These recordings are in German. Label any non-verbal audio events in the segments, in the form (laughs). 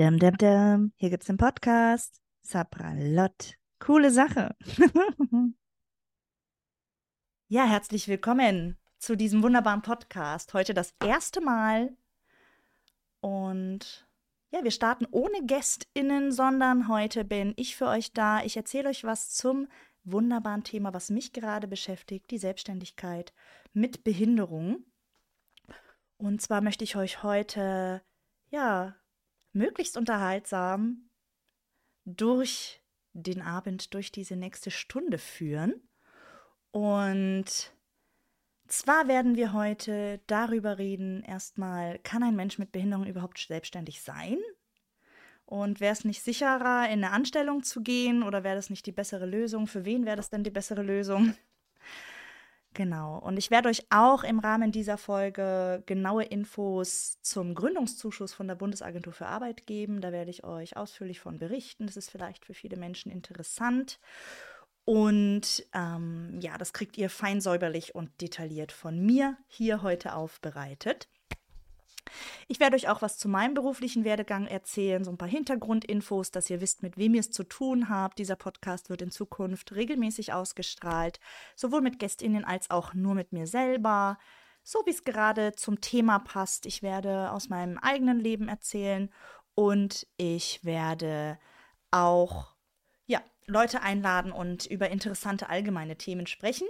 Dum, dum, dum. Hier gibt's den Podcast. Sapralot. Coole Sache. (laughs) ja, herzlich willkommen zu diesem wunderbaren Podcast. Heute das erste Mal. Und ja, wir starten ohne GästInnen, sondern heute bin ich für euch da. Ich erzähle euch was zum wunderbaren Thema, was mich gerade beschäftigt, die Selbstständigkeit mit Behinderung. Und zwar möchte ich euch heute ja möglichst unterhaltsam durch den Abend, durch diese nächste Stunde führen. Und zwar werden wir heute darüber reden, erstmal, kann ein Mensch mit Behinderung überhaupt selbstständig sein? Und wäre es nicht sicherer, in eine Anstellung zu gehen oder wäre das nicht die bessere Lösung? Für wen wäre das denn die bessere Lösung? Genau. Und ich werde euch auch im Rahmen dieser Folge genaue Infos zum Gründungszuschuss von der Bundesagentur für Arbeit geben. Da werde ich euch ausführlich von berichten. Das ist vielleicht für viele Menschen interessant. Und ähm, ja, das kriegt ihr fein säuberlich und detailliert von mir hier heute aufbereitet. Ich werde euch auch was zu meinem beruflichen Werdegang erzählen, so ein paar Hintergrundinfos, dass ihr wisst, mit wem ihr es zu tun habt. Dieser Podcast wird in Zukunft regelmäßig ausgestrahlt, sowohl mit Gästinnen als auch nur mit mir selber, so wie es gerade zum Thema passt. Ich werde aus meinem eigenen Leben erzählen und ich werde auch ja, Leute einladen und über interessante allgemeine Themen sprechen.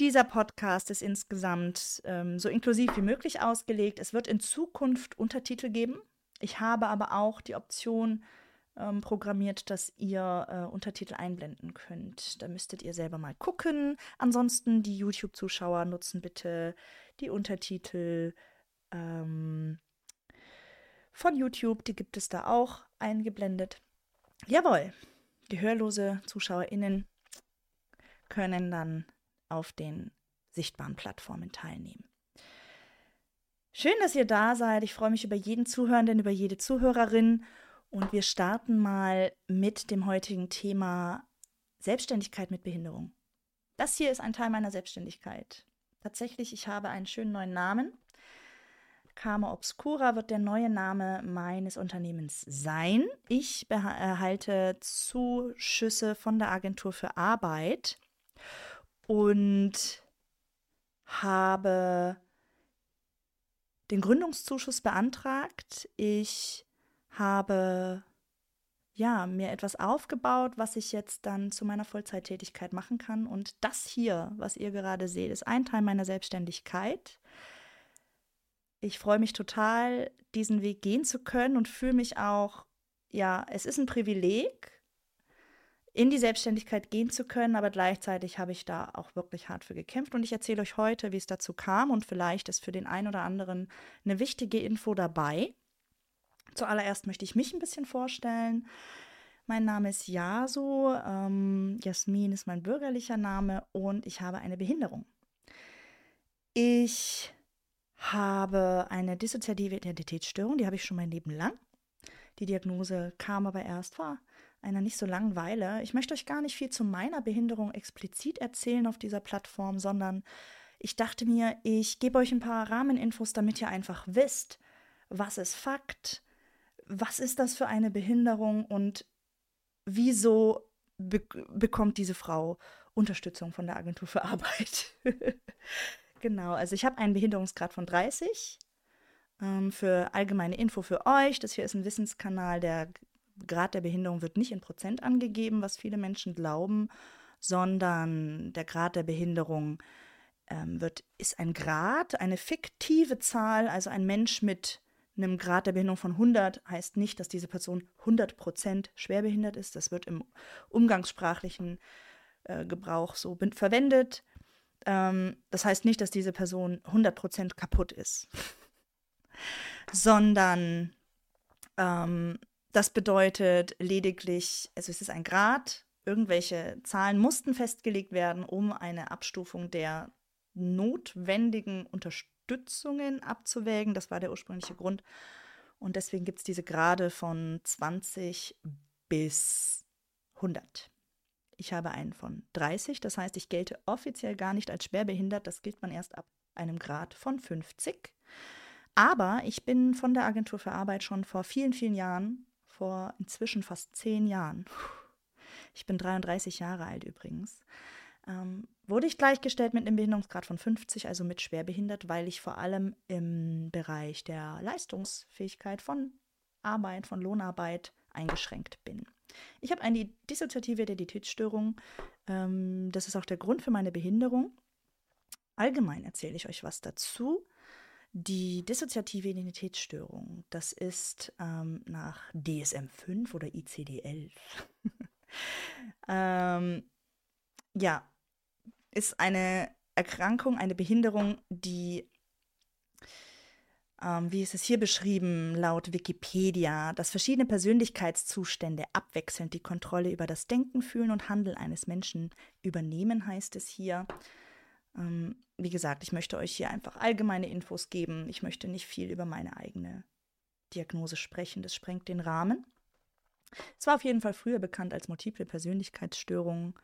Dieser Podcast ist insgesamt ähm, so inklusiv wie möglich ausgelegt. Es wird in Zukunft Untertitel geben. Ich habe aber auch die Option ähm, programmiert, dass ihr äh, Untertitel einblenden könnt. Da müsstet ihr selber mal gucken. Ansonsten die YouTube-Zuschauer nutzen bitte die Untertitel ähm, von YouTube. Die gibt es da auch eingeblendet. Jawohl, gehörlose ZuschauerInnen können dann auf den sichtbaren Plattformen teilnehmen. Schön, dass ihr da seid. Ich freue mich über jeden Zuhörenden, über jede Zuhörerin. Und wir starten mal mit dem heutigen Thema Selbstständigkeit mit Behinderung. Das hier ist ein Teil meiner Selbstständigkeit. Tatsächlich, ich habe einen schönen neuen Namen. Karma Obscura wird der neue Name meines Unternehmens sein. Ich erhalte Zuschüsse von der Agentur für Arbeit und habe den Gründungszuschuss beantragt. Ich habe ja mir etwas aufgebaut, was ich jetzt dann zu meiner Vollzeittätigkeit machen kann. Und das hier, was ihr gerade seht, ist ein Teil meiner Selbstständigkeit. Ich freue mich total, diesen Weg gehen zu können und fühle mich auch, ja, es ist ein Privileg, in die Selbstständigkeit gehen zu können, aber gleichzeitig habe ich da auch wirklich hart für gekämpft und ich erzähle euch heute, wie es dazu kam und vielleicht ist für den einen oder anderen eine wichtige Info dabei. Zuallererst möchte ich mich ein bisschen vorstellen. Mein Name ist Yaso, ähm, Jasmin ist mein bürgerlicher Name und ich habe eine Behinderung. Ich habe eine dissoziative Identitätsstörung, die habe ich schon mein Leben lang. Die Diagnose kam aber erst vor einer nicht so langen Weile. Ich möchte euch gar nicht viel zu meiner Behinderung explizit erzählen auf dieser Plattform, sondern ich dachte mir, ich gebe euch ein paar Rahmeninfos, damit ihr einfach wisst, was ist Fakt, was ist das für eine Behinderung und wieso be bekommt diese Frau Unterstützung von der Agentur für Arbeit. (laughs) genau, also ich habe einen Behinderungsgrad von 30. Ähm, für allgemeine Info für euch, das hier ist ein Wissenskanal, der Grad der Behinderung wird nicht in Prozent angegeben, was viele Menschen glauben, sondern der Grad der Behinderung ähm, wird, ist ein Grad, eine fiktive Zahl, also ein Mensch mit einem Grad der Behinderung von 100 heißt nicht, dass diese Person 100 Prozent schwerbehindert ist. Das wird im umgangssprachlichen äh, Gebrauch so verwendet. Ähm, das heißt nicht, dass diese Person 100 Prozent kaputt ist, (laughs) sondern ähm, das bedeutet lediglich, also es ist ein Grad, irgendwelche Zahlen mussten festgelegt werden, um eine Abstufung der notwendigen Unterstützungen abzuwägen. Das war der ursprüngliche Grund. Und deswegen gibt es diese Grade von 20 bis 100. Ich habe einen von 30, das heißt, ich gelte offiziell gar nicht als schwerbehindert. Das gilt man erst ab einem Grad von 50. Aber ich bin von der Agentur für Arbeit schon vor vielen, vielen Jahren, vor inzwischen fast zehn Jahren, ich bin 33 Jahre alt übrigens, ähm, wurde ich gleichgestellt mit einem Behinderungsgrad von 50, also mit schwerbehindert, weil ich vor allem im Bereich der Leistungsfähigkeit von Arbeit, von Lohnarbeit eingeschränkt bin. Ich habe eine dissoziative Identitätsstörung. Ähm, das ist auch der Grund für meine Behinderung. Allgemein erzähle ich euch was dazu. Die dissoziative Identitätsstörung, das ist ähm, nach DSM-5 oder ICD-11. (laughs) ähm, ja, ist eine Erkrankung, eine Behinderung, die, ähm, wie ist es hier beschrieben, laut Wikipedia, dass verschiedene Persönlichkeitszustände abwechselnd die Kontrolle über das Denken, Fühlen und Handeln eines Menschen übernehmen, heißt es hier. Ähm, wie gesagt, ich möchte euch hier einfach allgemeine Infos geben. Ich möchte nicht viel über meine eigene Diagnose sprechen. Das sprengt den Rahmen. Es war auf jeden Fall früher bekannt als multiple Persönlichkeitsstörung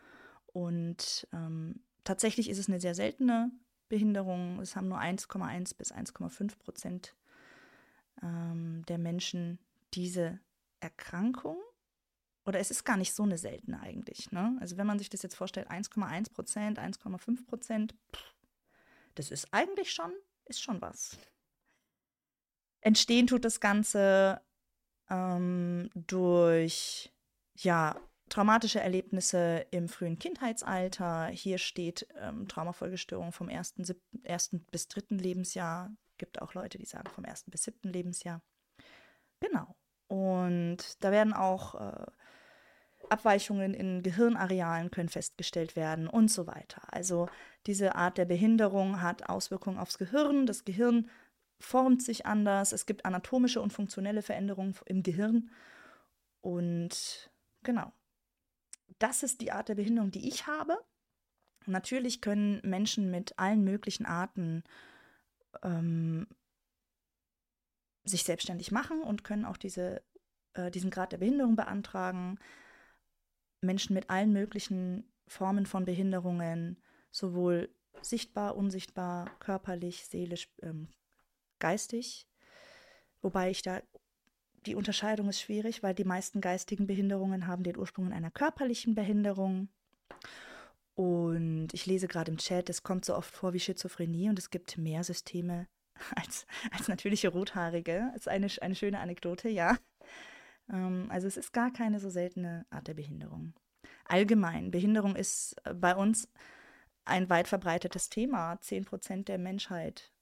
und ähm, tatsächlich ist es eine sehr seltene Behinderung. Es haben nur 1,1 bis 1,5 Prozent ähm, der Menschen diese Erkrankung. Oder es ist gar nicht so eine seltene eigentlich. Ne? Also wenn man sich das jetzt vorstellt, 1,1 Prozent, 1,5 Prozent, das ist eigentlich schon, ist schon was. Entstehen tut das Ganze ähm, durch ja, traumatische Erlebnisse im frühen Kindheitsalter. Hier steht ähm, Traumafolgestörung vom ersten, siebten, ersten bis dritten Lebensjahr. Gibt auch Leute, die sagen vom ersten bis siebten Lebensjahr. Genau. Und da werden auch äh, Abweichungen in Gehirnarealen können festgestellt werden und so weiter. Also diese Art der Behinderung hat Auswirkungen aufs Gehirn. Das Gehirn formt sich anders. Es gibt anatomische und funktionelle Veränderungen im Gehirn. Und genau, das ist die Art der Behinderung, die ich habe. Natürlich können Menschen mit allen möglichen Arten ähm, sich selbstständig machen und können auch diese, äh, diesen Grad der Behinderung beantragen. Menschen mit allen möglichen Formen von Behinderungen, sowohl sichtbar, unsichtbar, körperlich, seelisch, ähm, geistig. Wobei ich da die Unterscheidung ist schwierig, weil die meisten geistigen Behinderungen haben den Ursprung in einer körperlichen Behinderung. Und ich lese gerade im Chat, es kommt so oft vor wie Schizophrenie und es gibt mehr Systeme (laughs) als, als natürliche Rothaarige. Das ist eine, eine schöne Anekdote, ja. Ähm, also es ist gar keine so seltene Art der Behinderung. Allgemein, Behinderung ist bei uns ein weit verbreitetes Thema. Zehn Prozent der Menschheit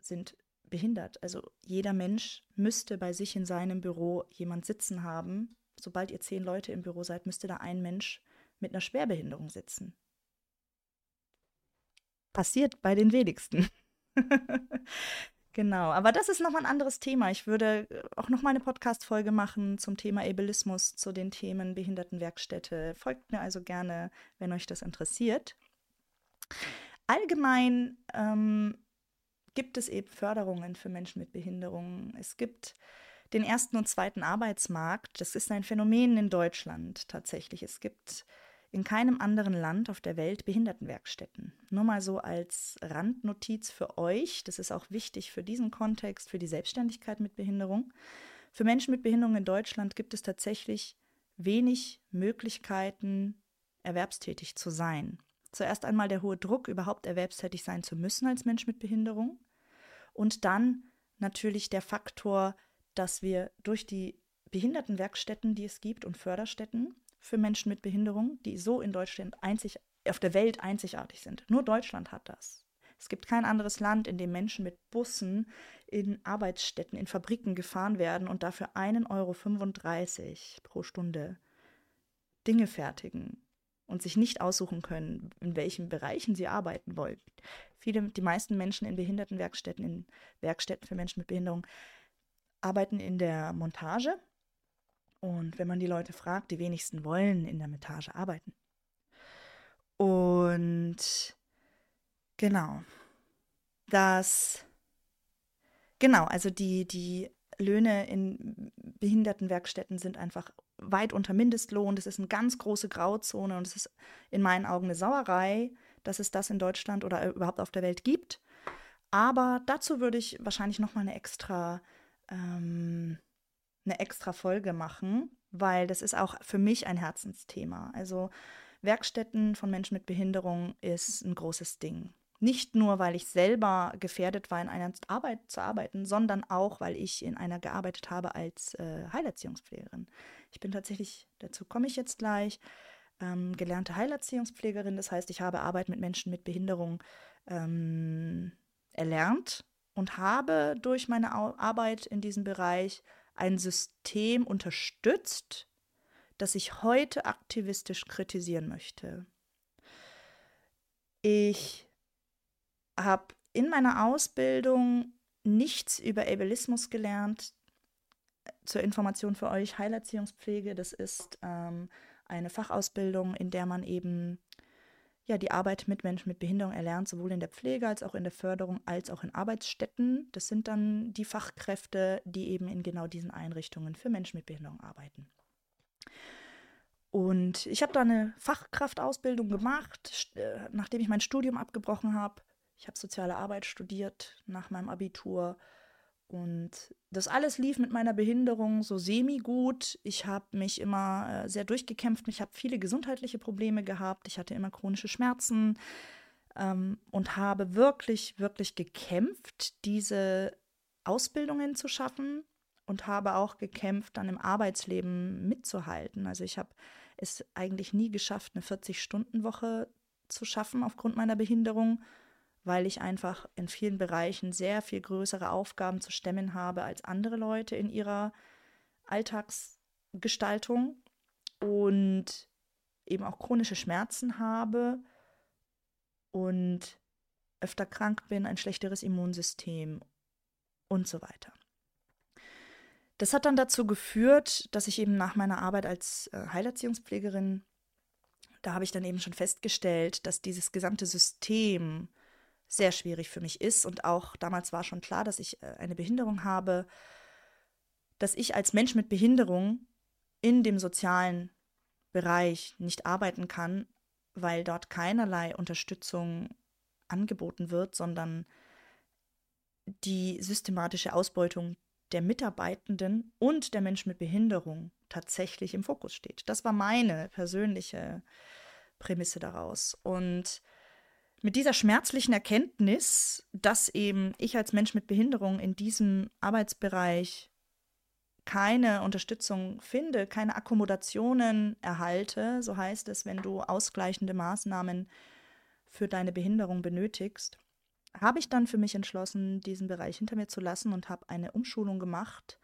sind behindert. Also jeder Mensch müsste bei sich in seinem Büro jemand sitzen haben. Sobald ihr zehn Leute im Büro seid, müsste da ein Mensch mit einer Schwerbehinderung sitzen. Passiert bei den wenigsten. (laughs) genau, aber das ist nochmal ein anderes Thema. Ich würde äh, auch nochmal eine Podcast-Folge machen zum Thema Ableismus, zu den Themen Behindertenwerkstätte. Folgt mir also gerne, wenn euch das interessiert. Allgemein ähm, gibt es eben Förderungen für Menschen mit Behinderungen. Es gibt den ersten und zweiten Arbeitsmarkt. Das ist ein Phänomen in Deutschland tatsächlich. Es gibt in keinem anderen Land auf der Welt Behindertenwerkstätten. Nur mal so als Randnotiz für euch. Das ist auch wichtig für diesen Kontext, für die Selbstständigkeit mit Behinderung. Für Menschen mit Behinderung in Deutschland gibt es tatsächlich wenig Möglichkeiten, erwerbstätig zu sein. Zuerst einmal der hohe Druck, überhaupt erwerbstätig sein zu müssen als Mensch mit Behinderung. Und dann natürlich der Faktor, dass wir durch die Behindertenwerkstätten, die es gibt und Förderstätten für Menschen mit Behinderung, die so in Deutschland einzig, auf der Welt einzigartig sind. Nur Deutschland hat das. Es gibt kein anderes Land, in dem Menschen mit Bussen in Arbeitsstätten, in Fabriken gefahren werden und dafür 1,35 Euro pro Stunde Dinge fertigen und sich nicht aussuchen können, in welchen Bereichen sie arbeiten wollen. Viele, die meisten Menschen in Behindertenwerkstätten, in Werkstätten für Menschen mit Behinderung, arbeiten in der Montage. Und wenn man die Leute fragt, die wenigsten wollen in der Montage arbeiten. Und genau, das, genau, also die, die Löhne in Behindertenwerkstätten sind einfach weit unter Mindestlohn. Das ist eine ganz große Grauzone und es ist in meinen Augen eine Sauerei, dass es das in Deutschland oder überhaupt auf der Welt gibt. Aber dazu würde ich wahrscheinlich noch mal eine extra, ähm, eine extra Folge machen, weil das ist auch für mich ein Herzensthema. Also Werkstätten von Menschen mit Behinderung ist ein großes Ding. Nicht nur, weil ich selber gefährdet war, in einer Arbeit zu arbeiten, sondern auch, weil ich in einer gearbeitet habe als äh, Heilerziehungspflegerin. Ich bin tatsächlich, dazu komme ich jetzt gleich, ähm, gelernte Heilerziehungspflegerin. Das heißt, ich habe Arbeit mit Menschen mit Behinderung ähm, erlernt und habe durch meine Arbeit in diesem Bereich ein System unterstützt, das ich heute aktivistisch kritisieren möchte. Ich habe in meiner Ausbildung nichts über Ableismus gelernt. Zur Information für euch, Heilerziehungspflege, das ist ähm, eine Fachausbildung, in der man eben ja, die Arbeit mit Menschen mit Behinderung erlernt, sowohl in der Pflege als auch in der Förderung, als auch in Arbeitsstätten. Das sind dann die Fachkräfte, die eben in genau diesen Einrichtungen für Menschen mit Behinderung arbeiten. Und ich habe da eine Fachkraftausbildung gemacht, äh, nachdem ich mein Studium abgebrochen habe. Ich habe soziale Arbeit studiert nach meinem Abitur und das alles lief mit meiner Behinderung so semi-gut. Ich habe mich immer äh, sehr durchgekämpft. Ich habe viele gesundheitliche Probleme gehabt. Ich hatte immer chronische Schmerzen ähm, und habe wirklich, wirklich gekämpft, diese Ausbildungen zu schaffen und habe auch gekämpft, dann im Arbeitsleben mitzuhalten. Also ich habe es eigentlich nie geschafft, eine 40-Stunden-Woche zu schaffen aufgrund meiner Behinderung weil ich einfach in vielen Bereichen sehr viel größere Aufgaben zu stemmen habe als andere Leute in ihrer Alltagsgestaltung und eben auch chronische Schmerzen habe und öfter krank bin, ein schlechteres Immunsystem und so weiter. Das hat dann dazu geführt, dass ich eben nach meiner Arbeit als äh, Heilerziehungspflegerin, da habe ich dann eben schon festgestellt, dass dieses gesamte System sehr schwierig für mich ist. Und auch damals war schon klar, dass ich äh, eine Behinderung habe, dass ich als Mensch mit Behinderung in dem sozialen Bereich nicht arbeiten kann, weil dort keinerlei Unterstützung angeboten wird, sondern die systematische Ausbeutung der Mitarbeitenden und der Menschen mit Behinderung tatsächlich im Fokus steht. Das war meine persönliche Prämisse daraus. Und mit dieser schmerzlichen Erkenntnis, dass eben ich als Mensch mit Behinderung in diesem Arbeitsbereich keine Unterstützung finde, keine Akkommodationen erhalte, so heißt es, wenn du ausgleichende Maßnahmen für deine Behinderung benötigst, habe ich dann für mich entschlossen, diesen Bereich hinter mir zu lassen und habe eine Umschulung gemacht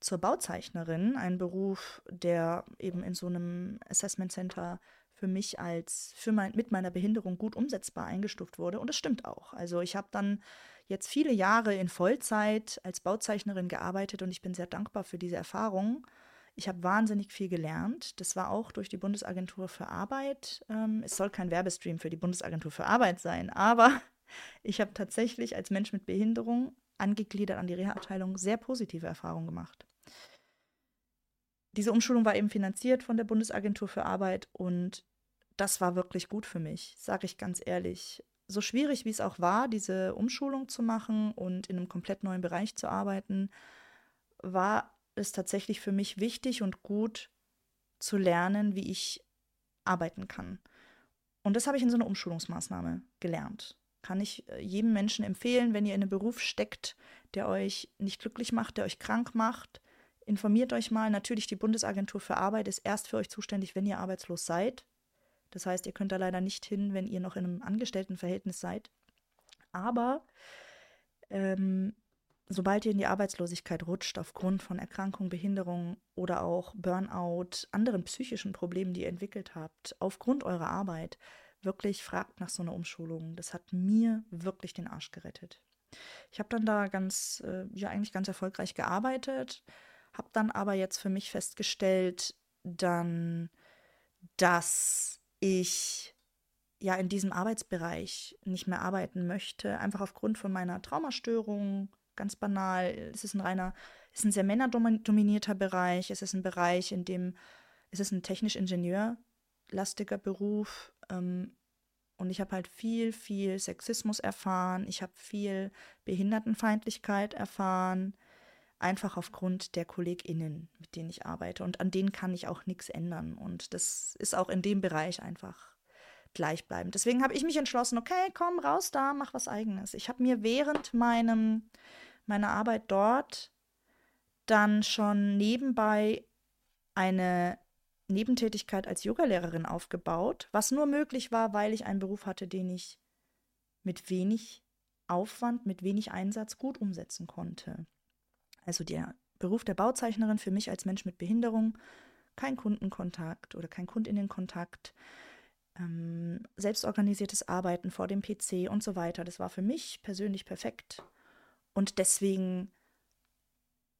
zur Bauzeichnerin, ein Beruf, der eben in so einem Assessment Center für mich als für mein, mit meiner Behinderung gut umsetzbar eingestuft wurde. Und das stimmt auch. Also ich habe dann jetzt viele Jahre in Vollzeit als Bauzeichnerin gearbeitet und ich bin sehr dankbar für diese Erfahrung. Ich habe wahnsinnig viel gelernt. Das war auch durch die Bundesagentur für Arbeit. Ähm, es soll kein Werbestream für die Bundesagentur für Arbeit sein, aber (laughs) ich habe tatsächlich als Mensch mit Behinderung angegliedert an die Reha-Abteilung sehr positive Erfahrungen gemacht diese Umschulung war eben finanziert von der Bundesagentur für Arbeit und das war wirklich gut für mich, sage ich ganz ehrlich. So schwierig wie es auch war, diese Umschulung zu machen und in einem komplett neuen Bereich zu arbeiten, war es tatsächlich für mich wichtig und gut zu lernen, wie ich arbeiten kann. Und das habe ich in so einer Umschulungsmaßnahme gelernt. Kann ich äh, jedem Menschen empfehlen, wenn ihr in einem Beruf steckt, der euch nicht glücklich macht, der euch krank macht, Informiert euch mal. Natürlich, die Bundesagentur für Arbeit ist erst für euch zuständig, wenn ihr arbeitslos seid. Das heißt, ihr könnt da leider nicht hin, wenn ihr noch in einem Angestelltenverhältnis seid. Aber ähm, sobald ihr in die Arbeitslosigkeit rutscht, aufgrund von Erkrankung, Behinderung oder auch Burnout, anderen psychischen Problemen, die ihr entwickelt habt, aufgrund eurer Arbeit, wirklich fragt nach so einer Umschulung. Das hat mir wirklich den Arsch gerettet. Ich habe dann da ganz, äh, ja, eigentlich ganz erfolgreich gearbeitet habe dann aber jetzt für mich festgestellt, dann, dass ich ja in diesem Arbeitsbereich nicht mehr arbeiten möchte, einfach aufgrund von meiner Traumastörung, ganz banal. Es ist ein reiner, es ist ein sehr männerdominierter Bereich. Es ist ein Bereich, in dem es ist ein technisch ingenieurlastiger Beruf. Ähm, Und ich habe halt viel, viel Sexismus erfahren. Ich habe viel Behindertenfeindlichkeit erfahren. Einfach aufgrund der KollegInnen, mit denen ich arbeite. Und an denen kann ich auch nichts ändern. Und das ist auch in dem Bereich einfach gleichbleibend. Deswegen habe ich mich entschlossen, okay, komm raus da, mach was eigenes. Ich habe mir während meinem, meiner Arbeit dort dann schon nebenbei eine Nebentätigkeit als Yogalehrerin aufgebaut, was nur möglich war, weil ich einen Beruf hatte, den ich mit wenig Aufwand, mit wenig Einsatz gut umsetzen konnte. Also der Beruf der Bauzeichnerin für mich als Mensch mit Behinderung, kein Kundenkontakt oder kein Kundinnenkontakt, ähm, selbstorganisiertes Arbeiten vor dem PC und so weiter. Das war für mich persönlich perfekt. Und deswegen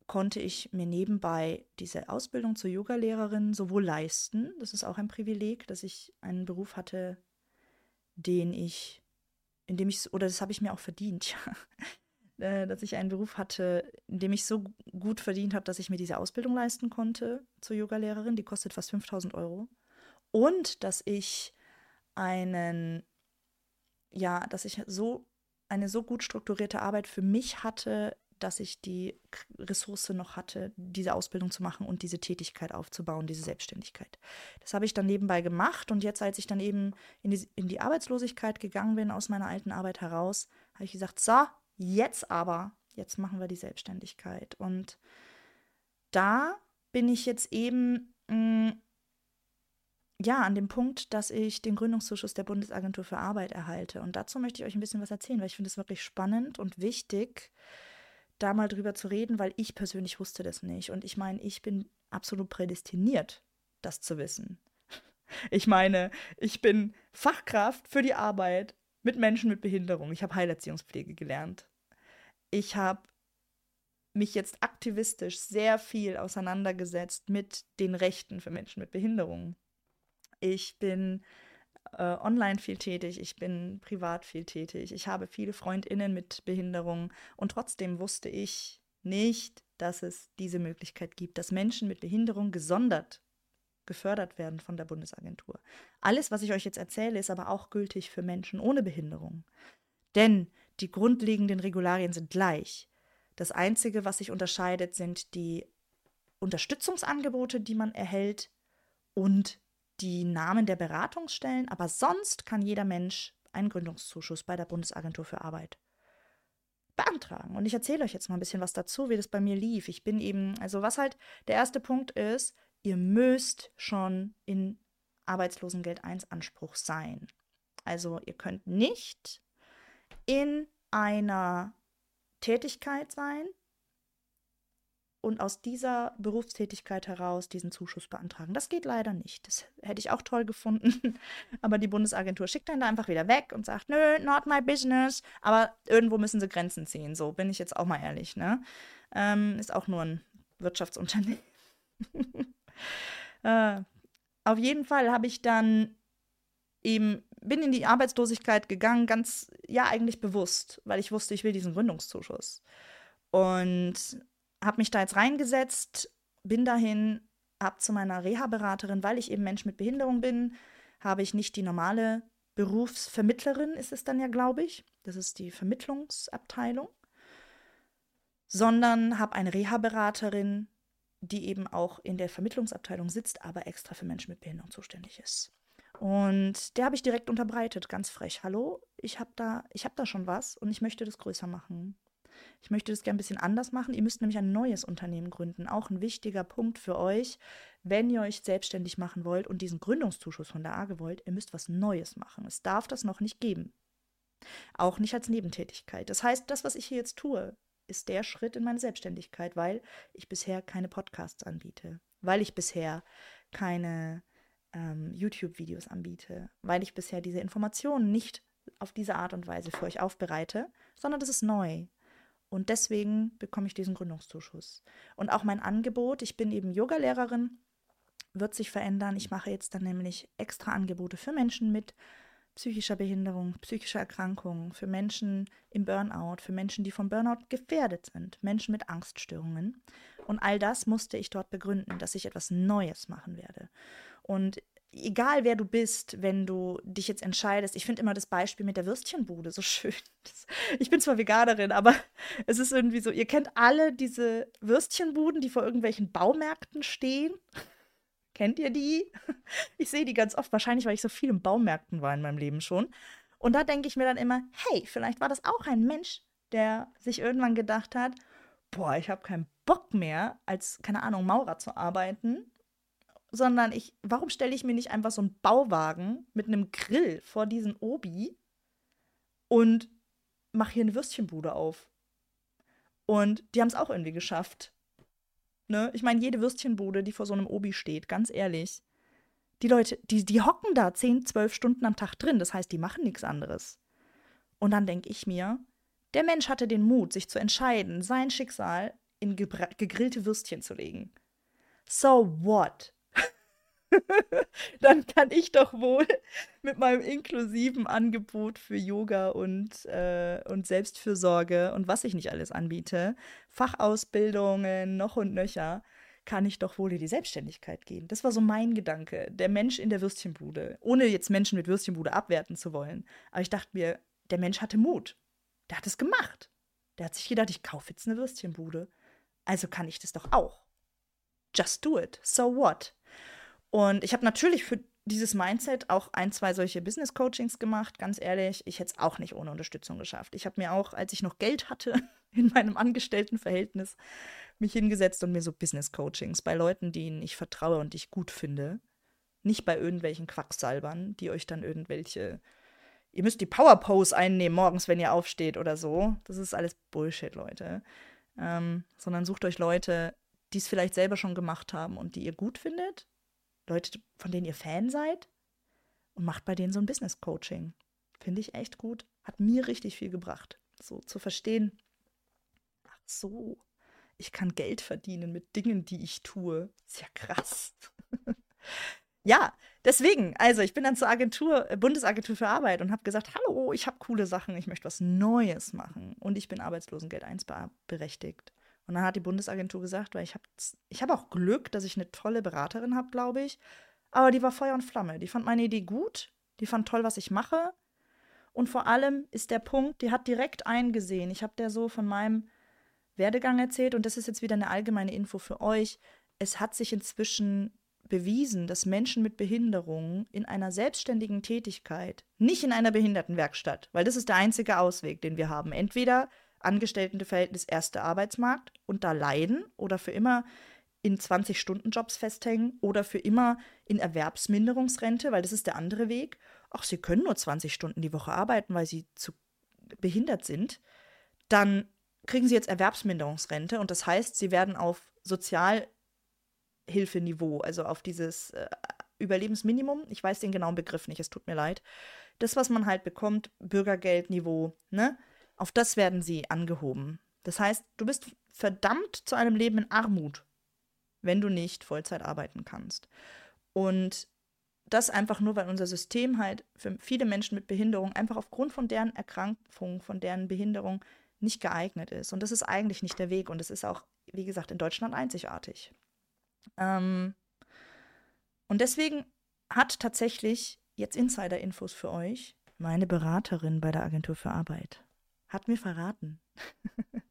konnte ich mir nebenbei diese Ausbildung zur Yogalehrerin sowohl leisten, das ist auch ein Privileg, dass ich einen Beruf hatte, den ich, in dem ich, oder das habe ich mir auch verdient, (laughs) ja, äh, dass ich einen Beruf hatte, in dem ich so gut verdient habe, dass ich mir diese Ausbildung leisten konnte zur Yogalehrerin, die kostet fast 5000 Euro. Und dass ich einen, ja, dass ich so eine so gut strukturierte Arbeit für mich hatte, dass ich die Ressource noch hatte, diese Ausbildung zu machen und diese Tätigkeit aufzubauen, diese Selbstständigkeit. Das habe ich dann nebenbei gemacht und jetzt, als ich dann eben in die, in die Arbeitslosigkeit gegangen bin, aus meiner alten Arbeit heraus, habe ich gesagt, so, jetzt aber, jetzt machen wir die Selbstständigkeit. Und da bin ich jetzt eben mh, mm, ja, an dem Punkt, dass ich den Gründungszuschuss der Bundesagentur für Arbeit erhalte. Und dazu möchte ich euch ein bisschen was erzählen, weil ich finde es wirklich spannend und wichtig, da mal drüber zu reden, weil ich persönlich wusste das nicht. Und ich meine, ich bin absolut prädestiniert, das zu wissen. (laughs) Ich meine, ich bin Fachkraft für die Arbeit mit Menschen mit Behinderung. Ich habe Heilerziehungspflege gelernt. Ich habe mich jetzt aktivistisch sehr viel auseinandergesetzt mit den Rechten für Menschen mit Behinderung. Ich bin äh, online viel tätig, ich bin privat viel tätig, ich habe viele Freundinnen mit Behinderung und trotzdem wusste ich nicht, dass es diese Möglichkeit gibt, dass Menschen mit Behinderung gesondert gefördert werden von der Bundesagentur. Alles, was ich euch jetzt erzähle, ist aber auch gültig für Menschen ohne Behinderung. Denn die grundlegenden Regularien sind gleich. Das Einzige, was sich unterscheidet, sind die Unterstützungsangebote, die man erhält und die Namen der Beratungsstellen, aber sonst kann jeder Mensch einen Gründungszuschuss bei der Bundesagentur für Arbeit beantragen. Und ich erzähle euch jetzt mal ein bisschen was dazu, wie das bei mir lief. Ich bin eben, also was halt der erste Punkt ist, ihr müsst schon in Arbeitslosengeld 1 Anspruch sein. Also ihr könnt nicht in einer Tätigkeit sein, und aus dieser Berufstätigkeit heraus diesen Zuschuss beantragen. Das geht leider nicht. Das hätte ich auch toll gefunden. (laughs) Aber die Bundesagentur schickt einen da einfach wieder weg und sagt, nö, not my business. Aber irgendwo müssen sie Grenzen ziehen. So bin ich jetzt auch mal ehrlich. Ne? Ähm, ist auch nur ein Wirtschaftsunternehmen. (laughs) äh, auf jeden Fall habe ich dann eben bin in die Arbeitslosigkeit gegangen, ganz ja eigentlich bewusst, weil ich wusste, ich will diesen Gründungszuschuss. Und habe mich da jetzt reingesetzt, bin dahin, habe zu meiner Reha-Beraterin, weil ich eben Mensch mit Behinderung bin, habe ich nicht die normale Berufsvermittlerin, ist es dann ja, glaube ich. Das ist die Vermittlungsabteilung. Sondern habe eine Reha-Beraterin, die eben auch in der Vermittlungsabteilung sitzt, aber extra für Menschen mit Behinderung zuständig ist. Und der habe ich direkt unterbreitet, ganz frech. Hallo, ich habe da, hab da schon was und ich möchte das größer machen. Ich möchte das gerne ein bisschen anders machen. Ihr müsst nämlich ein neues Unternehmen gründen. Auch ein wichtiger Punkt für euch, wenn ihr euch selbstständig machen wollt und diesen Gründungszuschuss von der AGE wollt, ihr müsst was Neues machen. Es darf das noch nicht geben. Auch nicht als Nebentätigkeit. Das heißt, das, was ich hier jetzt tue, ist der Schritt in meine Selbstständigkeit, weil ich bisher keine Podcasts anbiete, weil ich bisher keine ähm, YouTube-Videos anbiete, weil ich bisher diese Informationen nicht auf diese Art und Weise für euch aufbereite, sondern das ist neu. Und deswegen bekomme ich diesen Gründungszuschuss. Und auch mein Angebot, ich bin eben Yogalehrerin, wird sich verändern. Ich mache jetzt dann nämlich extra Angebote für Menschen mit psychischer Behinderung, psychischer Erkrankung, für Menschen im Burnout, für Menschen, die vom Burnout gefährdet sind, Menschen mit Angststörungen. Und all das musste ich dort begründen, dass ich etwas Neues machen werde. Und egal wer du bist, wenn du dich jetzt entscheidest, ich finde immer das Beispiel mit der Würstchenbude so (laughs) schön. Ich bin zwar Veganerin, aber (laughs) es ist irgendwie so, ihr kennt alle diese Würstchenbuden, die vor irgendwelchen Baumärkten stehen. Kennt ihr die? (laughs) Ich sehe die ganz oft, wahrscheinlich, weil ich so viel in Baumärkten war in meinem Leben schon. Und da denke ich mir dann immer, hey, vielleicht war das auch ein Mensch, der sich irgendwann gedacht hat, boah, ich habe keinen Bock mehr, als, keine Ahnung, Maurer zu arbeiten sondern ich, warum stelle ich mir nicht einfach so einen Bauwagen mit einem Grill vor diesen Obi und mache hier eine Würstchenbude auf? Und die haben es auch irgendwie geschafft. Ne? Ich meine, jede Würstchenbude, die vor so einem Obi steht, ganz ehrlich, die Leute, die, die hocken da 10, 12 Stunden am Tag drin. Das heißt, die machen nichts anderes. Und dann denke ich mir, der Mensch hatte den Mut, sich zu entscheiden, sein Schicksal in gegrillte Würstchen zu legen. So what? (laughs) dann kann ich doch wohl mit meinem inklusiven Angebot für Yoga und, äh, und Selbstfürsorge und was ich nicht alles anbiete, Fachausbildungen noch und nöcher, kann ich doch wohl in die Selbstständigkeit gehen. Das war so mein Gedanke, der Mensch in der Würstchenbude, ohne jetzt Menschen mit Würstchenbude abwerten zu wollen. Aber ich dachte mir, der Mensch hatte Mut. Der hat es gemacht. Der hat sich gedacht, ich kaufe jetzt eine Würstchenbude. Also kann ich das doch auch. Just do it. So what? Und ich habe natürlich für dieses Mindset auch ein, zwei solche Business Coachings gemacht. Ganz ehrlich, ich hätte es auch nicht ohne Unterstützung geschafft. Ich habe mir auch, als ich noch Geld hatte (laughs) in meinem Angestelltenverhältnis, mich hingesetzt und mir so Business Coachings bei Leuten, denen ich vertraue und ich gut finde. Nicht bei irgendwelchen Quacksalbern, die euch dann irgendwelche. Ihr müsst die Power Pose einnehmen morgens, wenn ihr aufsteht oder so. Das ist alles Bullshit, Leute. Ähm, sondern sucht euch Leute, die es vielleicht selber schon gemacht haben und die ihr gut findet Leute, von denen ihr Fan seid und macht bei denen so ein Business Coaching. Finde ich echt gut. Hat mir richtig viel gebracht. So zu verstehen, ach so, ich kann Geld verdienen mit Dingen, die ich tue. Ist ja krass. (laughs) ja, deswegen, also ich bin dann zur Agentur, äh, Bundesagentur für Arbeit und habe gesagt, hallo, ich habe coole Sachen, ich möchte was Neues machen und ich bin Arbeitslosengeld 1 berechtigt. Und dann hat die Bundesagentur gesagt, weil ich habe ich hab auch Glück, dass ich eine tolle Beraterin habe, glaube ich. Aber die war Feuer und Flamme. Die fand meine Idee gut. Die fand toll, was ich mache. Und vor allem ist der Punkt, die hat direkt eingesehen. Ich habe der so von meinem Werdegang erzählt und das ist jetzt wieder eine allgemeine Info für euch. Es hat sich inzwischen bewiesen, dass Menschen mit Behinderungen in einer selbstständigen Tätigkeit, nicht in einer Behindertenwerkstatt, weil das ist der einzige Ausweg, den wir haben. Entweder Angestelltenverhältnis erster Arbeitsmarkt und da leiden oder für immer in 20-Stunden-Jobs festhängen oder für immer in Erwerbsminderungsrente, weil das ist der andere Weg. Ach, sie können nur 20 Stunden die Woche arbeiten, weil sie zu behindert sind. Dann kriegen sie jetzt Erwerbsminderungsrente und das heißt, sie werden auf Sozialhilfeniveau, also auf dieses äh, Überlebensminimum, ich weiß den genauen Begriff nicht, es tut mir leid, das, was man halt bekommt, Bürgergeldniveau, ne? Auf das werden sie angehoben. Das heißt, du bist verdammt zu einem Leben in Armut, wenn du nicht Vollzeit arbeiten kannst. Und das einfach nur, weil unser System halt für viele Menschen mit Behinderung einfach aufgrund von deren Erkrankung, von deren Behinderung nicht geeignet ist. Und das ist eigentlich nicht der Weg. Und es ist auch, wie gesagt, in Deutschland einzigartig. Ähm und deswegen hat tatsächlich jetzt Insider-Infos für euch meine Beraterin bei der Agentur für Arbeit hat mir verraten, (laughs)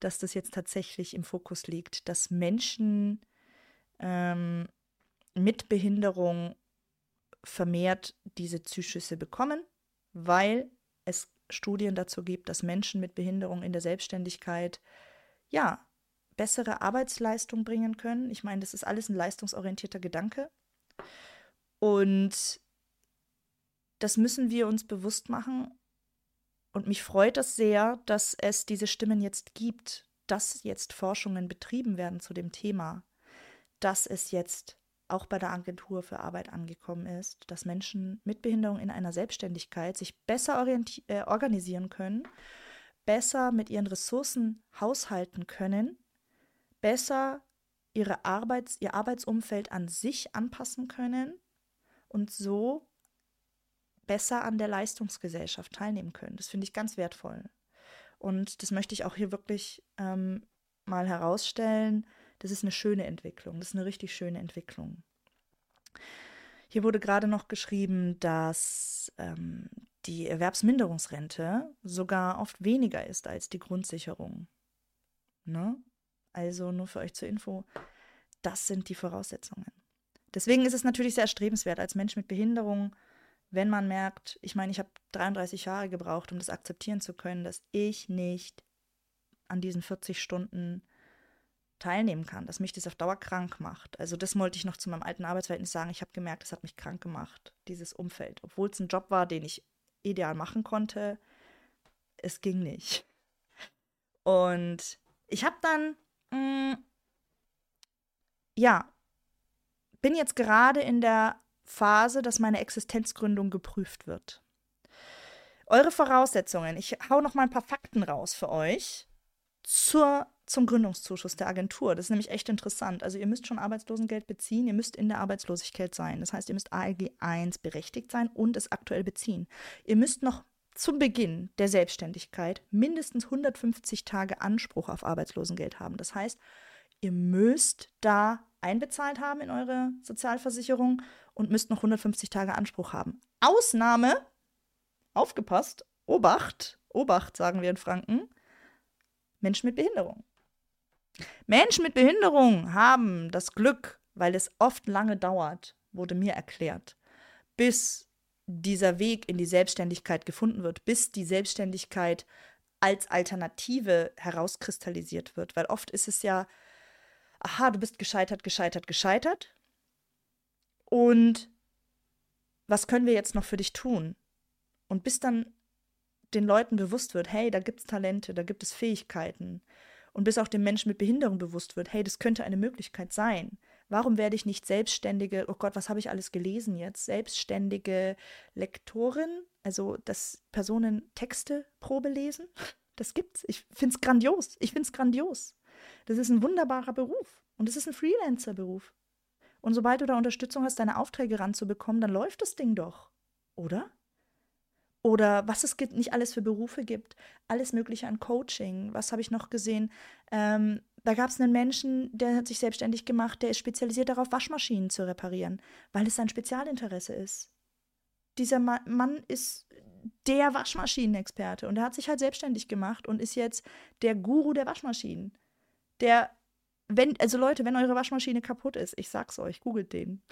dass das jetzt tatsächlich im Fokus liegt, dass Menschen ähm, mit Behinderung vermehrt diese Zuschüsse bekommen, weil es Studien dazu gibt, dass Menschen mit Behinderung in der Selbstständigkeit ja bessere Arbeitsleistung bringen können. Ich meine, das ist alles ein leistungsorientierter Gedanke. Und das müssen wir uns bewusst machen und mich freut es sehr, dass es diese Stimmen jetzt gibt, dass jetzt Forschungen betrieben werden zu dem Thema, dass es jetzt auch bei der Agentur für Arbeit angekommen ist, dass Menschen mit Behinderung in einer Selbstständigkeit sich besser äh, organisieren können, besser mit ihren Ressourcen haushalten können, besser ihre Arbeits-, ihr Arbeitsumfeld an sich anpassen können und so besser an der Leistungsgesellschaft teilnehmen können. Das finde ich ganz wertvoll. Und das möchte ich auch hier wirklich ähm, mal herausstellen. Das ist eine schöne Entwicklung. Das ist eine richtig schöne Entwicklung. Hier wurde gerade noch geschrieben, dass ähm, die Erwerbsminderungsrente sogar oft weniger ist als die Grundsicherung. Ne? Also nur für euch zur Info, das sind die Voraussetzungen. Deswegen ist es natürlich sehr erstrebenswert als Mensch mit Behinderung, wenn man merkt, ich meine, ich habe 33 Jahre gebraucht, um das akzeptieren zu können, dass ich nicht an diesen 40 Stunden teilnehmen kann, dass mich das auf Dauer krank macht. Also das wollte ich noch zu meinem alten Arbeitsverhältnis sagen. Ich habe gemerkt, es hat mich krank gemacht, dieses Umfeld. Obwohl es ein Job war, den ich ideal machen konnte, es ging nicht. Und ich habe dann, mh, mm, ja, bin jetzt gerade in der Phase, dass meine Existenzgründung geprüft wird. Eure Voraussetzungen, ich hau noch mal ein paar Fakten raus für euch zur, zum Gründungszuschuss der Agentur. Das ist nämlich echt interessant. Also ihr müsst schon Arbeitslosengeld beziehen, ihr müsst in der Arbeitslosigkeit sein. Das heißt, ihr müsst ALG 1 berechtigt sein und es aktuell beziehen. Ihr müsst noch zum Beginn der Selbstständigkeit mindestens 150 Tage Anspruch auf Arbeitslosengeld haben. Das heißt, ihr müsst da einbezahlt haben in eure Sozialversicherung und müsst noch 150 Tage Anspruch haben. Ausnahme, aufgepasst, Obacht, Obacht sagen wir in Franken, Menschen mit Behinderung. Menschen mit Behinderung haben das Glück, weil es oft lange dauert, wurde mir erklärt, bis dieser Weg in die Selbstständigkeit gefunden wird, bis die Selbstständigkeit als Alternative herauskristallisiert wird. Weil oft ist es ja, aha, du bist gescheitert, gescheitert, gescheitert. Und was können wir jetzt noch für dich tun? Und bis dann den Leuten bewusst wird, hey, da gibt es Talente, da gibt es Fähigkeiten. Und bis auch dem Menschen mit Behinderung bewusst wird, hey, das könnte eine Möglichkeit sein. Warum werde ich nicht selbstständige, oh Gott, was habe ich alles gelesen jetzt? Selbstständige Lektorin, also dass Personen Texte Probe lesen? (laughs) Das gibt's. Ich finde es grandios. Ich finde es grandios. Das ist ein wunderbarer Beruf. Und es ist ein Freelancer-Beruf. Und sobald du da Unterstützung hast, deine Aufträge ranzubekommen, dann läuft das Ding doch. Oder? Oder was es gibt, nicht alles für Berufe gibt, alles Mögliche an Coaching. Was habe ich noch gesehen? Ähm, da gab es einen Menschen, der hat sich selbstständig gemacht, der ist spezialisiert darauf, Waschmaschinen zu reparieren, weil es sein Spezialinteresse ist. Dieser Ma Mann ist der Waschmaschinenexperte und er hat sich halt selbstständig gemacht und ist jetzt der Guru der Waschmaschinen. Der, wenn, also Leute, wenn eure Waschmaschine kaputt ist, ich sag's euch, googelt den.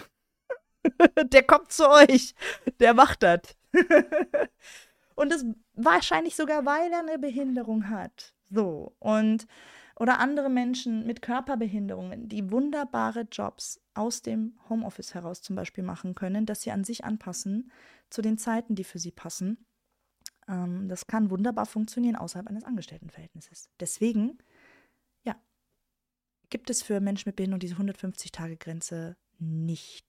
(laughs) der kommt zu euch. Der macht das. (laughs) und das wahrscheinlich sogar, weil er eine Behinderung hat. So. Und oder andere Menschen mit Körperbehinderungen, die wunderbare Jobs aus dem Homeoffice heraus zum Beispiel machen können, dass sie an sich anpassen zu den Zeiten, die für sie passen. Ähm, das kann wunderbar funktionieren außerhalb eines Angestelltenverhältnisses. Deswegen, gibt es für Menschen mit Behinderung diese 150-Tage-Grenze nicht.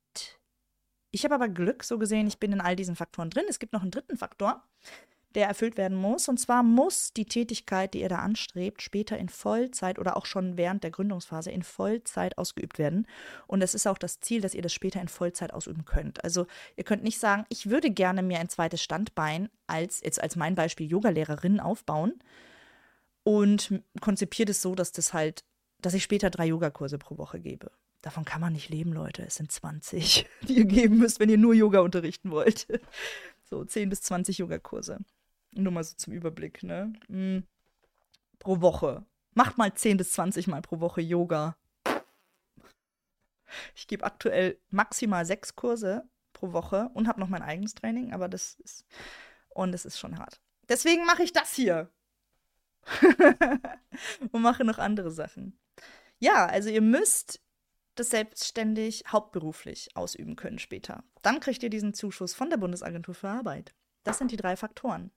Ich habe aber Glück, so gesehen, ich bin in all diesen Faktoren drin. Es gibt noch einen dritten Faktor, der erfüllt werden muss. Und zwar muss die Tätigkeit, die ihr da anstrebt, später in Vollzeit oder auch schon während der Gründungsphase in Vollzeit ausgeübt werden. Und es ist auch das Ziel, dass ihr das später in Vollzeit ausüben könnt. Also ihr könnt nicht sagen, ich würde gerne mir ein zweites Standbein als, jetzt als mein Beispiel, Yogalehrerin aufbauen und konzipiert es so, dass das halt, dass ich später drei Yogakurse pro Woche gebe. Davon kann man nicht leben, Leute. Es sind 20, (laughs) die ihr geben müsst, wenn ihr nur Yoga unterrichten wollt. (laughs) So 10 bis 20 Yogakurse. Nur mal so zum Überblick, ne? Mhm. Pro Woche. Macht mal 10 bis 20 Mal pro Woche Yoga. Ich gebe aktuell maximal sechs Kurse pro Woche und habe noch mein eigenes Training, aber das ist. Und es ist schon hart. Deswegen mache ich das hier. (laughs) und mache noch andere Sachen. Ja, also ihr müsst das selbstständig hauptberuflich ausüben können später. Dann kriegt ihr diesen Zuschuss von der Bundesagentur für Arbeit. Das sind die drei Faktoren.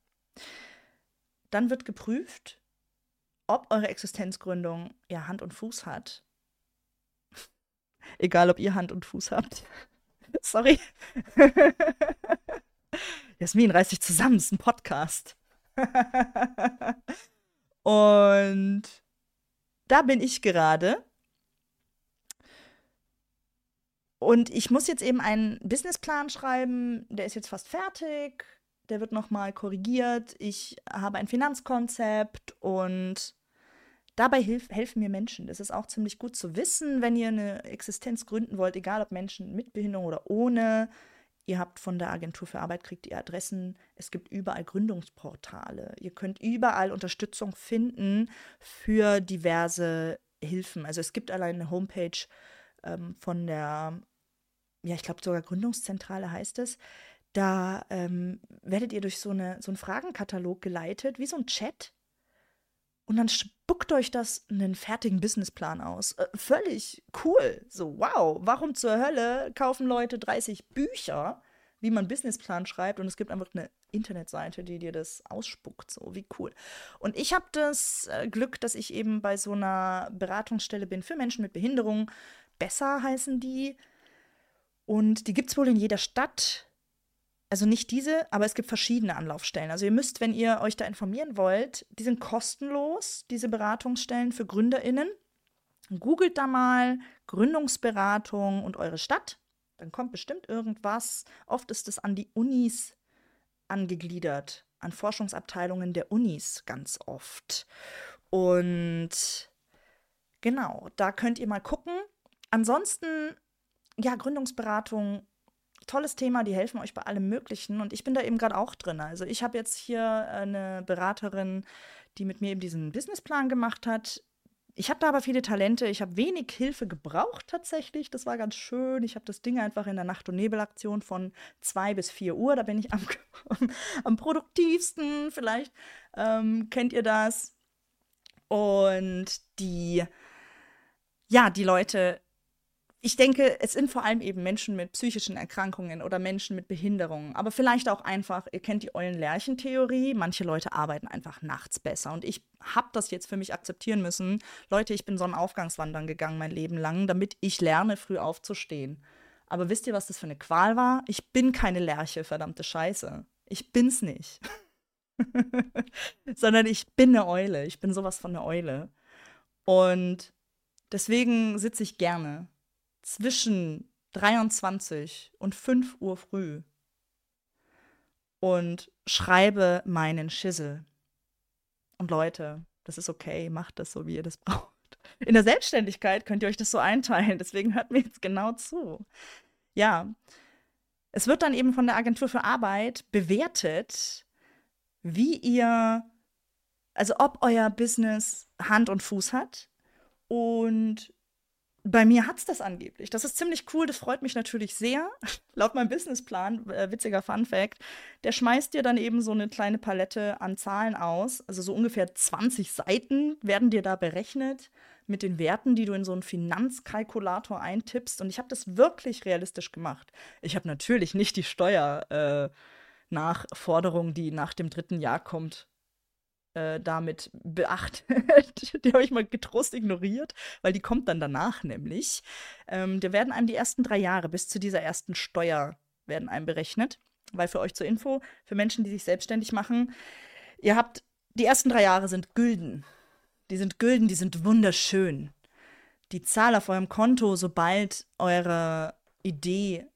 Dann wird geprüft, ob eure Existenzgründung ja Hand und Fuß hat. (laughs) Egal, ob ihr Hand und Fuß habt. (laughs) Sorry. Jasmin, reiß dich zusammen, es ist ein Podcast. Und da bin ich gerade Und ich muss jetzt eben einen Businessplan schreiben, der ist jetzt fast fertig, der wird nochmal korrigiert. Ich habe ein Finanzkonzept und Dabei hilf, helfen mir Menschen. Das ist auch ziemlich gut zu wissen, wenn ihr eine Existenz gründen wollt, egal ob Menschen mit Behinderung oder ohne. Ihr habt von der Agentur für Arbeit, kriegt ihr Adressen. Es gibt überall Gründungsportale. Ihr könnt überall Unterstützung finden für diverse Hilfen. Also es gibt allein eine Homepage ähm, von der, ja, ich glaube sogar Gründungszentrale heißt es. Da ähm, werdet ihr durch so, eine, so einen Fragenkatalog geleitet, wie so ein Chat. Und dann spuckt euch das einen fertigen Businessplan aus. Äh, völlig cool. So, wow, warum zur Hölle kaufen Leute 30 Bücher, wie man Businessplan schreibt und es gibt einfach eine Internetseite, die dir das ausspuckt. So, wie cool. Und ich habe das äh, Glück, dass ich eben bei so einer Beratungsstelle bin für Menschen mit Behinderung. Besser heißen die. Und die gibt es wohl in jeder Stadt. Also nicht diese, aber es gibt verschiedene Anlaufstellen. Also ihr müsst, wenn ihr euch da informieren wollt, die sind kostenlos, diese Beratungsstellen für GründerInnen. Googelt da mal Gründungsberatung und eure Stadt. Dann kommt bestimmt irgendwas. Oft ist es an die Unis angegliedert, an Forschungsabteilungen der Unis ganz oft. Und genau, da könnt ihr mal gucken. Ansonsten, ja, Gründungsberatung tolles Thema, die helfen euch bei allem Möglichen und ich bin da eben gerade auch drin. Also ich habe jetzt hier eine Beraterin, die mit mir eben diesen Businessplan gemacht hat. Ich habe da aber viele Talente. Ich habe wenig Hilfe gebraucht tatsächlich. Das war ganz schön. Ich habe das Ding einfach in der Nacht- und Nebelaktion von zwei bis vier Uhr. Da bin ich am, (laughs) am produktivsten. Vielleicht ähm, kennt ihr das. Und die, ja, die Leute ich denke, es sind vor allem eben Menschen mit psychischen Erkrankungen oder Menschen mit Behinderungen, aber vielleicht auch einfach, ihr kennt die Eulen-Lerchen-Theorie, manche Leute arbeiten einfach nachts besser. Und ich habe das jetzt für mich akzeptieren müssen. Leute, ich bin so ein Aufgangswandern gegangen mein Leben lang, damit ich lerne, früh aufzustehen. Aber wisst ihr, was das für eine Qual war? Ich bin keine Lerche, verdammte Scheiße. Ich bin's nicht. (laughs) Sondern ich bin eine Eule. Ich bin sowas von eine Eule. Und deswegen sitze ich gerne zwischen 23 und 5 Uhr früh und schreibe meinen Schissel. Und Leute, das ist okay, macht das so, wie ihr das (laughs) braucht. In der Selbstständigkeit könnt ihr euch das so einteilen, deswegen hört mir jetzt genau zu. Ja, es wird dann eben von der Agentur für Arbeit bewertet, wie ihr, also ob euer Business Hand und Fuß hat und bei mir hat es das angeblich. Das ist ziemlich cool, das freut mich natürlich sehr. (laughs) Laut meinem Businessplan, äh, witziger Fun Fact, der schmeißt dir dann eben so eine kleine Palette an Zahlen aus. Also so ungefähr 20 Seiten werden dir da berechnet mit den Werten, die du in so einen Finanzkalkulator eintippst. Und ich habe das wirklich realistisch gemacht. Ich habe natürlich nicht die Steuernachforderung, äh, die nach dem dritten Jahr kommt, äh, damit beachtet. (laughs) die habe ich mal getrost ignoriert, weil die kommt dann danach nämlich. Ähm, da werden einem die ersten drei Jahre bis zu dieser ersten Steuer werden einem berechnet. Weil für euch zur Info, für Menschen, die sich selbstständig machen, ihr habt, die ersten drei Jahre sind gülden. Die sind gülden, die sind wunderschön. Die Zahl auf eurem Konto, sobald eure Idee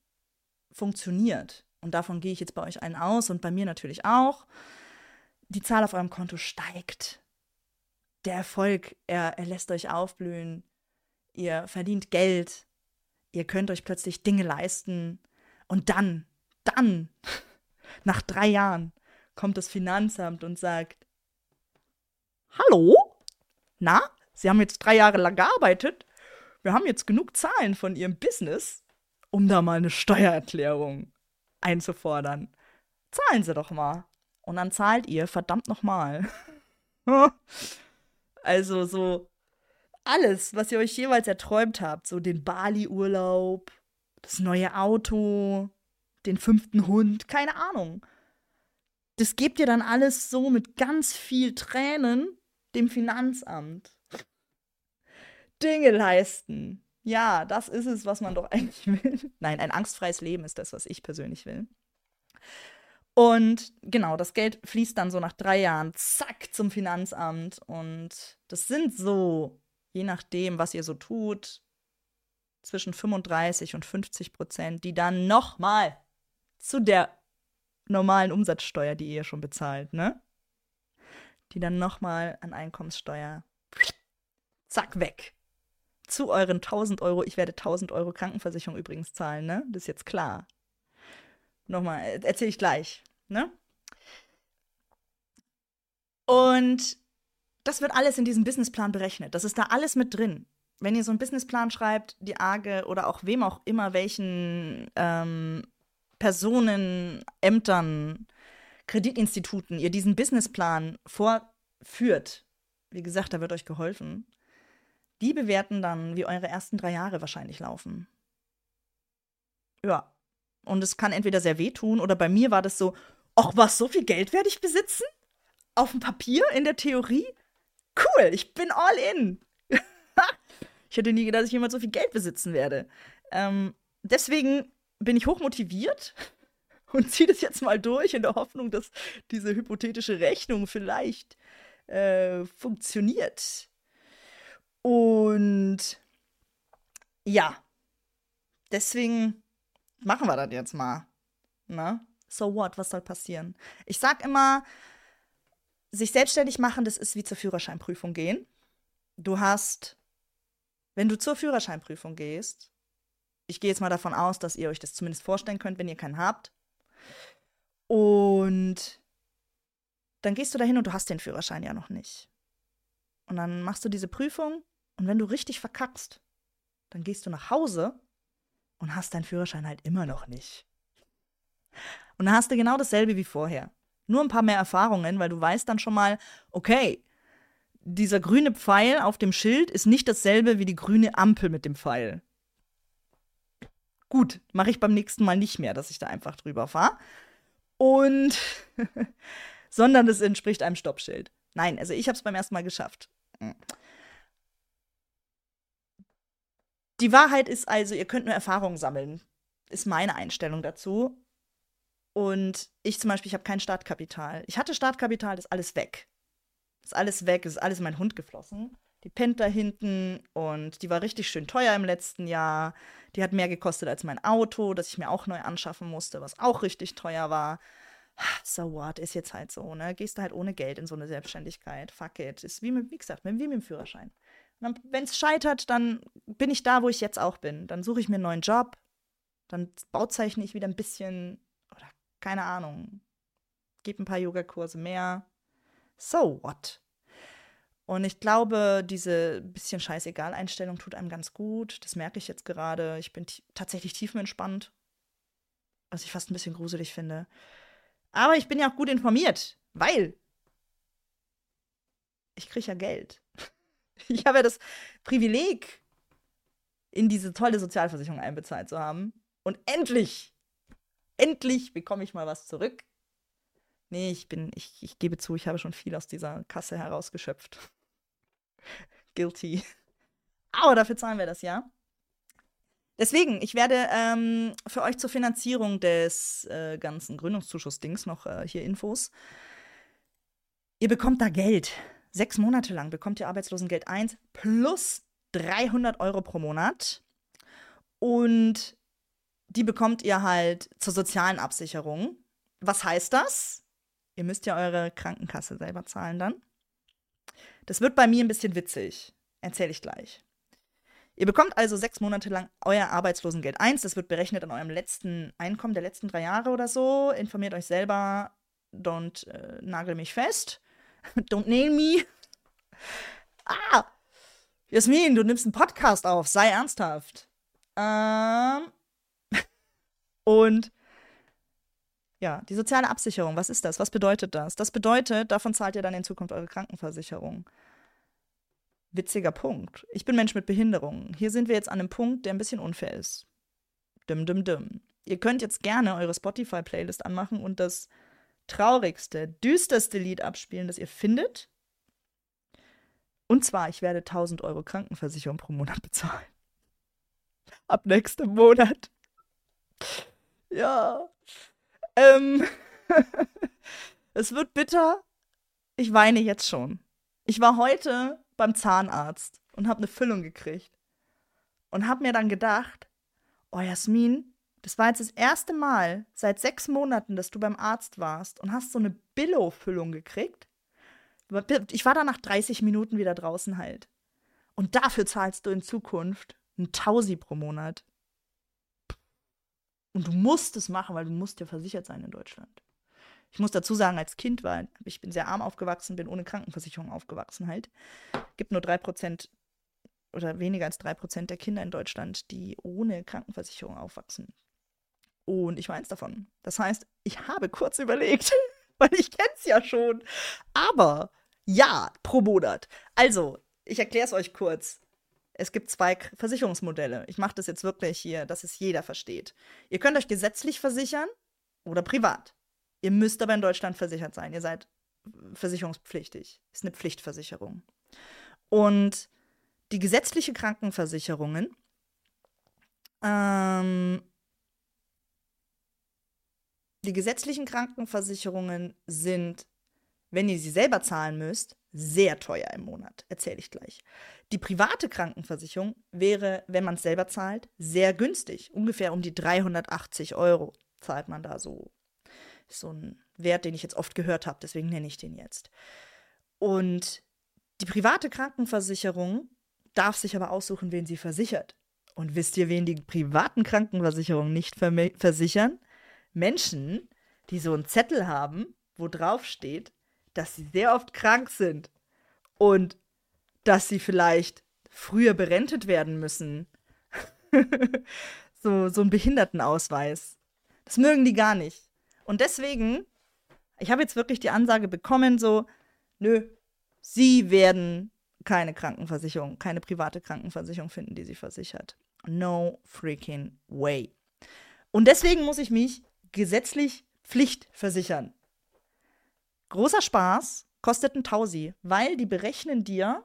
funktioniert, und davon gehe ich jetzt bei euch einen aus und bei mir natürlich auch, die Zahl auf eurem Konto steigt. Der Erfolg, er, er lässt euch aufblühen. Ihr verdient Geld. Ihr könnt euch plötzlich Dinge leisten. Und dann, dann, (laughs) nach drei Jahren, kommt das Finanzamt und sagt, Hallo? Na, Sie haben jetzt drei Jahre lang gearbeitet. Wir haben jetzt genug Zahlen von Ihrem Business, um da mal eine Steuererklärung einzufordern. Zahlen Sie doch mal. Und dann zahlt ihr verdammt nochmal. (laughs) also so alles, was ihr euch jeweils erträumt habt, so den Bali-Urlaub, das neue Auto, den fünften Hund, keine Ahnung. Das gebt ihr dann alles so mit ganz viel Tränen dem Finanzamt. Dinge leisten. Ja, das ist es, was man doch (laughs) eigentlich will. Nein, ein angstfreies Leben ist das, was ich persönlich will. Und genau, das Geld fließt dann so nach drei Jahren, zack, zum Finanzamt. Und das sind so, je nachdem, was ihr so tut, zwischen 35 und 50 Prozent, die dann nochmal zu der normalen Umsatzsteuer, die ihr schon bezahlt, ne? Die dann nochmal an Einkommenssteuer Zack, weg. Zu euren 1000 Euro. Ich werde 1000 Euro Krankenversicherung übrigens zahlen, ne? Das ist jetzt klar. Nochmal, erzähle ich gleich, ne? Und das wird alles in diesem Businessplan berechnet. Das ist da alles mit drin. Wenn ihr so einen Businessplan schreibt, die AGE oder auch wem auch immer, welchen ähm, Personen, Ämtern, Kreditinstituten ihr diesen Businessplan vorführt, wie gesagt, da wird euch geholfen, die bewerten dann, wie eure ersten drei Jahre wahrscheinlich laufen. Ja. Und es kann entweder sehr wehtun oder bei mir war das so, ach was, so viel Geld werde ich besitzen? Auf dem Papier, in der Theorie? Cool, ich bin all in. (laughs) ich hätte nie gedacht, dass ich jemals so viel Geld besitzen werde. Ähm, deswegen bin ich hochmotiviert (laughs) und ziehe das jetzt mal durch in der Hoffnung, dass diese hypothetische Rechnung vielleicht äh, funktioniert. Und ja, deswegen machen wir das jetzt mal. Ne? So what? Was soll passieren? Ich sag immer, sich selbstständig machen, das ist wie zur Führerscheinprüfung gehen. Du hast, wenn du zur Führerscheinprüfung gehst, ich gehe jetzt mal davon aus, dass ihr euch das zumindest vorstellen könnt, wenn ihr keinen habt. Und dann gehst du dahin und du hast den Führerschein ja noch nicht. Und dann machst du diese Prüfung und wenn du richtig verkackst, dann gehst du nach Hause und hast deinen Führerschein halt immer noch nicht. Und dann hast du genau dasselbe wie vorher. Nur ein paar mehr Erfahrungen, weil du weißt dann schon mal, okay, dieser grüne Pfeil auf dem Schild ist nicht dasselbe wie die grüne Ampel mit dem Pfeil. Gut, mache ich beim nächsten Mal nicht mehr, dass ich da einfach drüber fahre. Und (laughs) sondern es entspricht einem Stoppschild. Nein, also ich habe es beim ersten Mal geschafft. Die Wahrheit ist also, ihr könnt nur Erfahrungen sammeln. Ist meine Einstellung dazu. Und ich zum Beispiel, ich habe kein Startkapital. Ich hatte Startkapital, ist alles weg. Ist alles weg, ist alles in meinen Hund geflossen. Die pennt da hinten und die war richtig schön teuer im letzten Jahr. Die hat mehr gekostet als mein Auto, das ich mir auch neu anschaffen musste, was auch richtig teuer war. So what, ist jetzt halt so, ne? Gehst du halt ohne Geld in so eine Selbstständigkeit. Fuck it. Ist wie mit, wie gesagt, wie mit dem Führerschein. Wenn es scheitert, dann bin ich da, wo ich jetzt auch bin. Dann suche ich mir einen neuen Job. Dann bauzeichne ich wieder ein bisschen, oder keine Ahnung, gebe ein paar Yogakurse mehr. So what? Und ich glaube, diese bisschen scheißegal Einstellung tut einem ganz gut. Das merke ich jetzt gerade. Ich bin tatsächlich tiefenentspannt. Was ich fast ein bisschen gruselig finde. Aber ich bin ja auch gut informiert, weil ich kriege ja Geld. (laughs) Ich habe ja das Privileg, in diese tolle Sozialversicherung einbezahlt zu haben. Und endlich, endlich bekomme ich mal was zurück. Nee, ich bin, ich, ich gebe zu, ich habe schon viel aus dieser Kasse herausgeschöpft. (laughs) Guilty. Aber dafür zahlen wir das ja. Deswegen, ich werde ähm, für euch zur Finanzierung des äh, ganzen Gründungszuschuss-Dings noch äh, hier Infos. Ihr bekommt da Geld. Sechs Monate lang bekommt ihr Arbeitslosengeld 1 plus 300 Euro pro Monat. Und die bekommt ihr halt zur sozialen Absicherung. Was heißt das? Ihr müsst ja eure Krankenkasse selber zahlen dann. Das wird bei mir ein bisschen witzig. Erzähle ich gleich. Ihr bekommt also sechs Monate lang euer Arbeitslosengeld 1. Das wird berechnet an eurem letzten Einkommen der letzten drei Jahre oder so. Informiert euch selber. Don't äh, nagel mich fest. Don't nail me. Ah! Jasmin, du nimmst einen Podcast auf. Sei ernsthaft. Ähm. (laughs) Und ja, die soziale Absicherung, was ist das? Was bedeutet das? Das bedeutet, davon zahlt ihr dann in Zukunft eure Krankenversicherung. Witziger Punkt. Ich bin Mensch mit Behinderung. Hier sind wir jetzt an einem Punkt, der ein bisschen unfair ist. Düm, düm, düm. Ihr könnt jetzt gerne eure Spotify-Playlist anmachen und das traurigste, düsterste Lied abspielen, das ihr findet. Und zwar, ich werde 1000 Euro Krankenversicherung pro Monat bezahlen. Ab nächstem Monat. Ja. Ähm, (laughs) es wird bitter. Ich weine jetzt schon. Ich war heute beim Zahnarzt und habe eine Füllung gekriegt. Und habe mir dann gedacht, oh Jasmin, das war jetzt das erste Mal seit sechs Monaten, dass du beim Arzt warst und hast so eine Billo-Füllung gekriegt. Ich war da nach 30 Minuten wieder draußen halt. Und dafür zahlst du in Zukunft ein Tausi pro Monat. Und du musst es machen, weil du musst ja versichert sein in Deutschland. Ich muss dazu sagen, als Kind war, ich bin sehr arm aufgewachsen, bin ohne Krankenversicherung aufgewachsen halt. Gibt nur drei Prozent oder weniger als drei Prozent der Kinder in Deutschland, die ohne Krankenversicherung aufwachsen. Und ich war eins davon. Das heißt, ich habe kurz überlegt, (laughs) weil ich kenne es ja schon. Aber ja, pro Monat. Also, ich erkläre es euch kurz. Es gibt zwei Versicherungsmodelle. Ich mache das jetzt wirklich hier, dass es jeder versteht. Ihr könnt euch gesetzlich versichern oder privat. Ihr müsst aber in Deutschland versichert sein. Ihr seid versicherungspflichtig. Ist eine Pflichtversicherung. Und die gesetzliche Krankenversicherungen ähm, die gesetzlichen Krankenversicherungen sind, wenn ihr sie selber zahlen müsst, sehr teuer im Monat. Erzähle ich gleich. Die private Krankenversicherung wäre, wenn man es selber zahlt, sehr günstig. Ungefähr um die 380 Euro zahlt man da so. Ist so ein Wert, den ich jetzt oft gehört habe, deswegen nenne ich den jetzt. Und die private Krankenversicherung darf sich aber aussuchen, wen sie versichert. Und wisst ihr, wen die privaten Krankenversicherungen nicht versichern? Menschen, die so einen Zettel haben, wo drauf steht, dass sie sehr oft krank sind und dass sie vielleicht früher berentet werden müssen. (laughs) so, so ein Behindertenausweis. Das mögen die gar nicht. Und deswegen, ich habe jetzt wirklich die Ansage bekommen, so, nö, sie werden keine Krankenversicherung, keine private Krankenversicherung finden, die sie versichert. No freaking way. Und deswegen muss ich mich gesetzlich Pflicht versichern. Großer Spaß, kostet ein Tausi, weil die berechnen dir,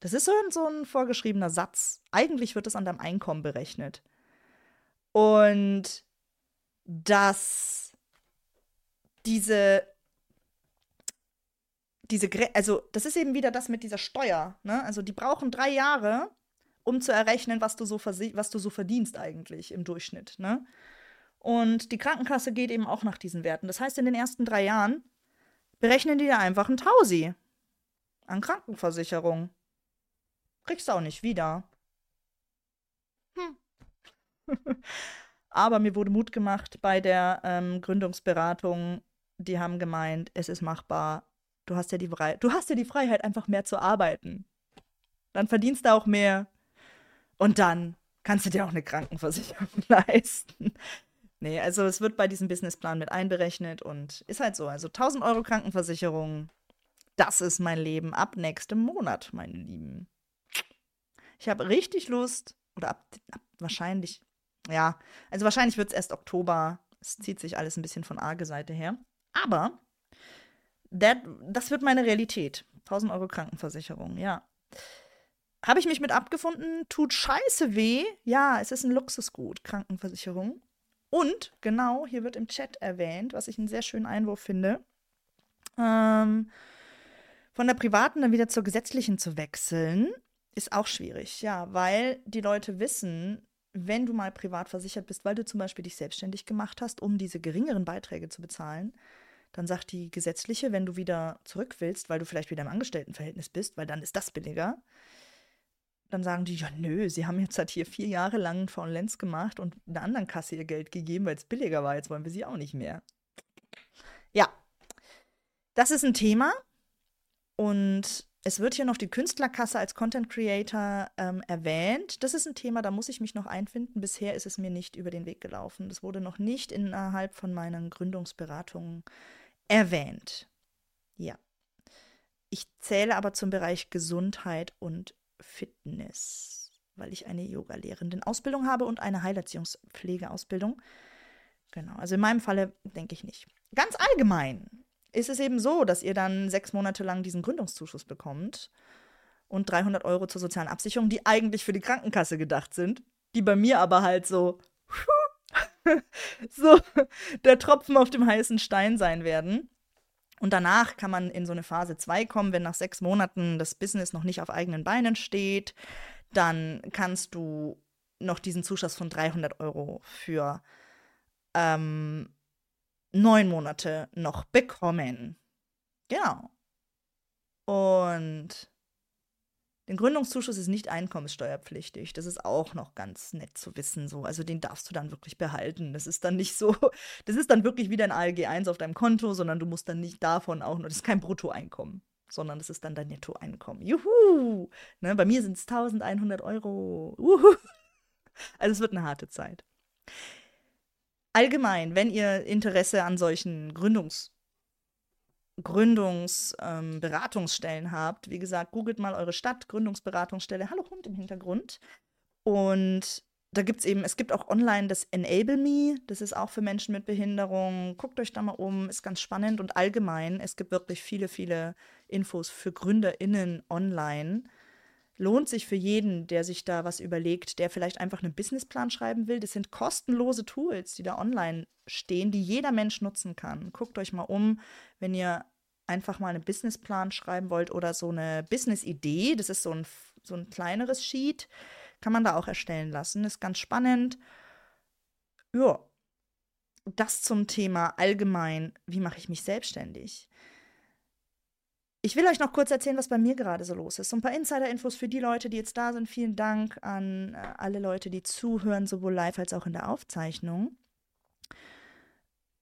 das ist so ein, so ein vorgeschriebener Satz. Eigentlich wird es an deinem Einkommen berechnet. Und dass diese, diese, also das ist eben wieder das mit dieser Steuer. Ne? Also die brauchen drei Jahre, um zu errechnen, was du so, was du so verdienst eigentlich im Durchschnitt. Ne? Und die Krankenkasse geht eben auch nach diesen Werten. Das heißt, in den ersten drei Jahren berechnen die dir einfach ein Tausi an Krankenversicherung. Kriegst du auch nicht wieder. Hm. (laughs) Aber mir wurde Mut gemacht bei der ähm, Gründungsberatung. Die haben gemeint, es ist machbar. Du hast, ja die du hast ja die Freiheit, einfach mehr zu arbeiten. Dann verdienst du auch mehr. Und dann kannst du dir auch eine Krankenversicherung (laughs) leisten. Nee, also es wird bei diesem Businessplan mit einberechnet und ist halt so. Also 1000 Euro Krankenversicherung, das ist mein Leben ab nächstem Monat, meine Lieben. Ich habe richtig Lust, oder ab, ab wahrscheinlich, ja, also wahrscheinlich wird es erst Oktober. Es zieht sich alles ein bisschen von arge Seite her. Aber that, das wird meine Realität. 1000 Euro Krankenversicherung, ja. Habe ich mich mit abgefunden? Tut scheiße weh. Ja, es ist ein Luxusgut, Krankenversicherung. Und genau, hier wird im Chat erwähnt, was ich einen sehr schönen Einwurf finde, ähm, von der privaten dann wieder zur gesetzlichen zu wechseln, ist auch schwierig, ja, weil die Leute wissen, wenn du mal privat versichert bist, weil du zum Beispiel dich selbstständig gemacht hast, um diese geringeren Beiträge zu bezahlen, dann sagt die gesetzliche, wenn du wieder zurück willst, weil du vielleicht wieder im Angestelltenverhältnis bist, weil dann ist das billiger, dann sagen die, ja nö, sie haben jetzt halt hier vier Jahre lang einen Faulenz gemacht und einer anderen Kasse ihr Geld gegeben, weil es billiger war, jetzt wollen wir sie auch nicht mehr. Ja, das ist ein Thema und es wird hier noch die Künstlerkasse als Content Creator ähm, erwähnt. Das ist ein Thema, da muss ich mich noch einfinden. Bisher ist es mir nicht über den Weg gelaufen. Das wurde noch nicht innerhalb von meinen Gründungsberatungen erwähnt. Ja. Ich zähle aber zum Bereich Gesundheit und Fitness, weil ich eine Yoga-Lehrenden-Ausbildung habe und eine Heilerziehungspflegeausbildung. Genau, also in meinem Falle denke ich nicht. Ganz allgemein ist es eben so, dass ihr dann sechs Monate lang diesen Gründungszuschuss bekommt und 300 Euro zur sozialen Absicherung, die eigentlich für die Krankenkasse gedacht sind, die bei mir aber halt so, (laughs) so der Tropfen auf dem heißen Stein sein werden. Und danach kann man in so eine Phase 2 kommen, wenn nach sechs Monaten das Business noch nicht auf eigenen Beinen steht. Dann kannst du noch diesen Zuschuss von 300 Euro für ähm, neun Monate noch bekommen. Genau. Und Den Gründungszuschuss ist nicht einkommenssteuerpflichtig. Das ist auch noch ganz nett zu wissen. So. Also den darfst du dann wirklich behalten. Das ist dann nicht so, (laughs) das ist dann wirklich wieder ein ALG 1 auf deinem Konto, sondern du musst dann nicht davon auch nur, das ist kein Bruttoeinkommen, sondern das ist dann dein Nettoeinkommen. Juhu! Ne, bei mir sind es 1100 Euro. Uhu. (laughs) Also es wird eine harte Zeit. Allgemein, wenn ihr Interesse an solchen Gründungs- Gründungsberatungsstellen ähm, habt, wie gesagt, googelt mal eure Stadt, Gründungsberatungsstelle, hallo Hund im Hintergrund. Und da gibt es eben, es gibt auch online das Enable Me, das ist auch für Menschen mit Behinderung. Guckt euch da mal um, ist ganz spannend und allgemein, es gibt wirklich viele, viele Infos für GründerInnen online. Lohnt sich für jeden, der sich da was überlegt, der vielleicht einfach einen Businessplan schreiben will. Das sind kostenlose Tools, die da online stehen, die jeder Mensch nutzen kann. Guckt euch mal um, wenn ihr einfach mal einen Businessplan schreiben wollt oder so eine Business-Idee. Das ist so ein, so ein kleineres Sheet. Kann man da auch erstellen lassen. Ist ganz spannend. Ja, das zum Thema allgemein, wie mache ich mich selbstständig? Ich will euch noch kurz erzählen, was bei mir gerade so los ist. So ein paar Insider-Infos für die Leute, die jetzt da sind. Vielen Dank an äh, alle Leute, die zuhören, sowohl live als auch in der Aufzeichnung.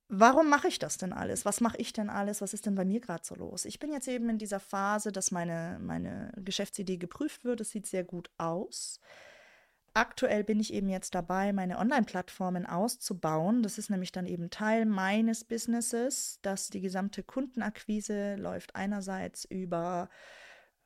Warum mache ich das denn alles? Was mache ich denn alles? Was ist denn bei mir gerade so los? Ich bin jetzt eben in dieser Phase, dass meine, meine Geschäftsidee geprüft wird. Es sieht sehr gut aus. Aktuell bin ich eben jetzt dabei, meine Online-Plattformen auszubauen. Das ist nämlich dann eben Teil meines Businesses, dass die gesamte Kundenakquise läuft einerseits über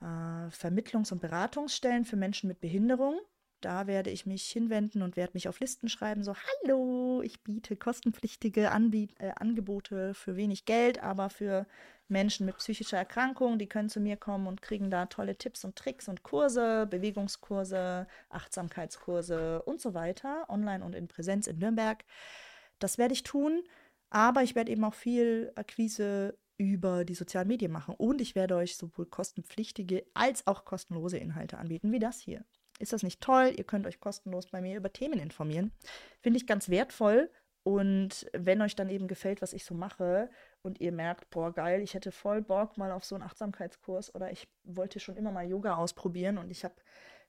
äh, Vermittlungs- und Beratungsstellen für Menschen mit Behinderung. Da werde ich mich hinwenden und werde mich auf Listen schreiben, so, hallo, ich biete kostenpflichtige Anbiet äh, Angebote für wenig Geld, aber für Menschen mit psychischer Erkrankung, die können zu mir kommen und kriegen da tolle Tipps und Tricks und Kurse, Bewegungskurse, Achtsamkeitskurse und so weiter, online und in Präsenz in Nürnberg. Das werde ich tun, aber ich werde eben auch viel Akquise über die sozialen Medien machen und ich werde euch sowohl kostenpflichtige als auch kostenlose Inhalte anbieten, wie das hier. Ist das nicht toll? Ihr könnt euch kostenlos bei mir über Themen informieren. Finde ich ganz wertvoll. Und wenn euch dann eben gefällt, was ich so mache und ihr merkt, boah, geil, ich hätte voll Bock mal auf so einen Achtsamkeitskurs oder ich wollte schon immer mal Yoga ausprobieren und ich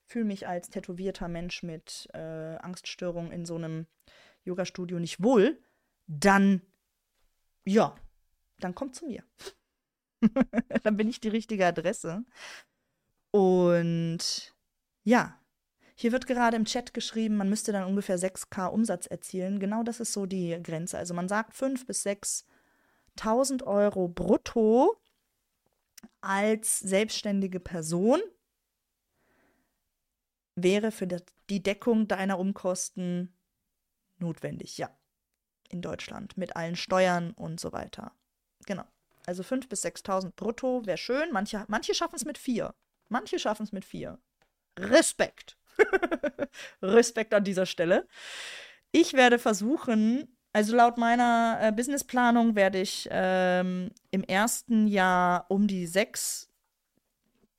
fühle mich als tätowierter Mensch mit äh, Angststörung in so einem Yoga-Studio nicht wohl, dann ja, dann kommt zu mir. (laughs) dann bin ich die richtige Adresse. Und ja, hier wird gerade im Chat geschrieben, man müsste dann ungefähr 6k Umsatz erzielen. Genau das ist so die Grenze. Also man sagt 5.000 bis 6.000 Euro brutto als selbstständige Person wäre für die Deckung deiner Umkosten notwendig, ja. In Deutschland mit allen Steuern und so weiter. Genau. Also 5.000 bis 6.000 brutto wäre schön. Manche, manche schaffen es mit 4. Manche schaffen es mit 4. Respekt. (laughs) Respekt an dieser Stelle. Ich werde versuchen, also laut meiner äh, Businessplanung werde ich ähm, im ersten Jahr um die sechs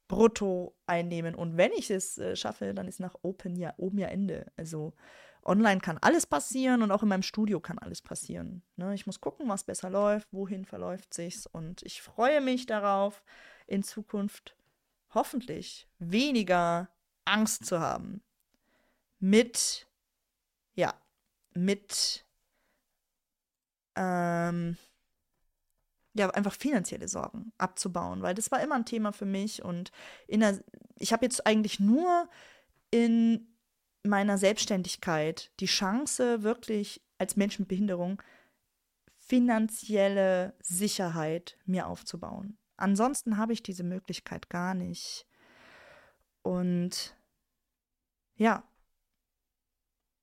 brutto einnehmen. Und wenn ich es äh, schaffe, dann ist nach Open ja oben ja Ende. Also online kann alles passieren und auch in meinem Studio kann alles passieren. Ne? Ich muss gucken, was besser läuft, wohin verläuft sich's. Und ich freue mich darauf, in Zukunft hoffentlich weniger Angst zu haben. Mit, ja, mit, ähm, ja, einfach finanzielle Sorgen abzubauen, weil das war immer ein Thema für mich und in der, ich habe jetzt eigentlich nur in meiner Selbstständigkeit die Chance, wirklich als Mensch mit Behinderung finanzielle Sicherheit mir aufzubauen. Ansonsten habe ich diese Möglichkeit gar nicht. Und ja,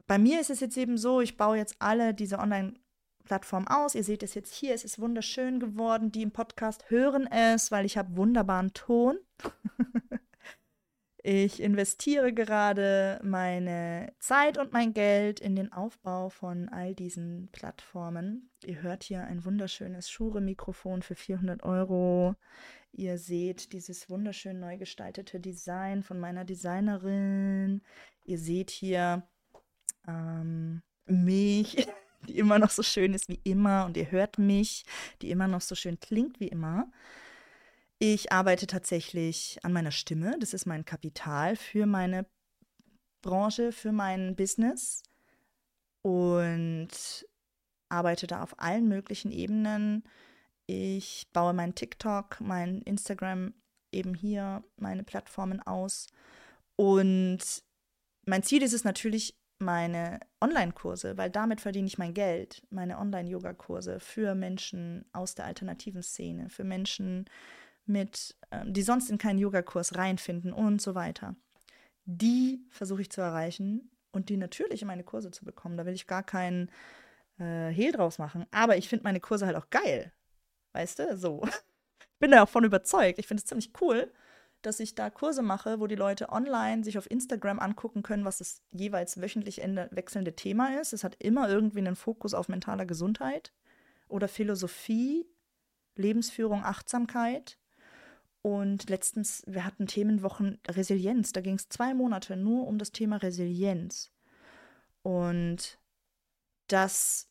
bei mir ist es jetzt eben so, ich baue jetzt alle diese Online-Plattformen aus. Ihr seht es jetzt hier, es ist wunderschön geworden. Die im Podcast hören es, weil ich habe wunderbaren Ton. (laughs) ich investiere gerade meine Zeit und mein Geld in den Aufbau von all diesen Plattformen. Ihr hört hier ein wunderschönes Shure-Mikrofon für 400 Euro. Ihr seht dieses wunderschön neu gestaltete Design von meiner Designerin. Ihr seht hier ähm, mich, (laughs) die immer noch so schön ist wie immer. Und ihr hört mich, die immer noch so schön klingt wie immer. Ich arbeite tatsächlich an meiner Stimme. Das ist mein Kapital für meine Branche, für mein Business. Und arbeite da auf allen möglichen Ebenen. Ich baue mein TikTok, mein Instagram eben hier, meine Plattformen aus. Und mein Ziel ist es natürlich, meine Online-Kurse, weil damit verdiene ich mein Geld, meine Online-Yoga-Kurse für Menschen aus der alternativen Szene, für Menschen mit, ähm, die sonst in keinen Yogakurs reinfinden und so weiter. Die versuche ich zu erreichen und die natürlich in meine Kurse zu bekommen. Da will ich gar keinen äh, Hehl draus machen. Aber ich finde meine Kurse halt auch geil. Weißt du? So. Ich (laughs) bin da auch von überzeugt. Ich finde es ziemlich cool, dass ich da Kurse mache, wo die Leute online sich auf Instagram angucken können, was das jeweils wöchentlich wechselnde Thema ist. Es hat immer irgendwie einen Fokus auf mentaler Gesundheit oder Philosophie, Lebensführung, Achtsamkeit. Und letztens, wir hatten Themenwochen Resilienz. Da ging es zwei Monate nur um das Thema Resilienz. Und das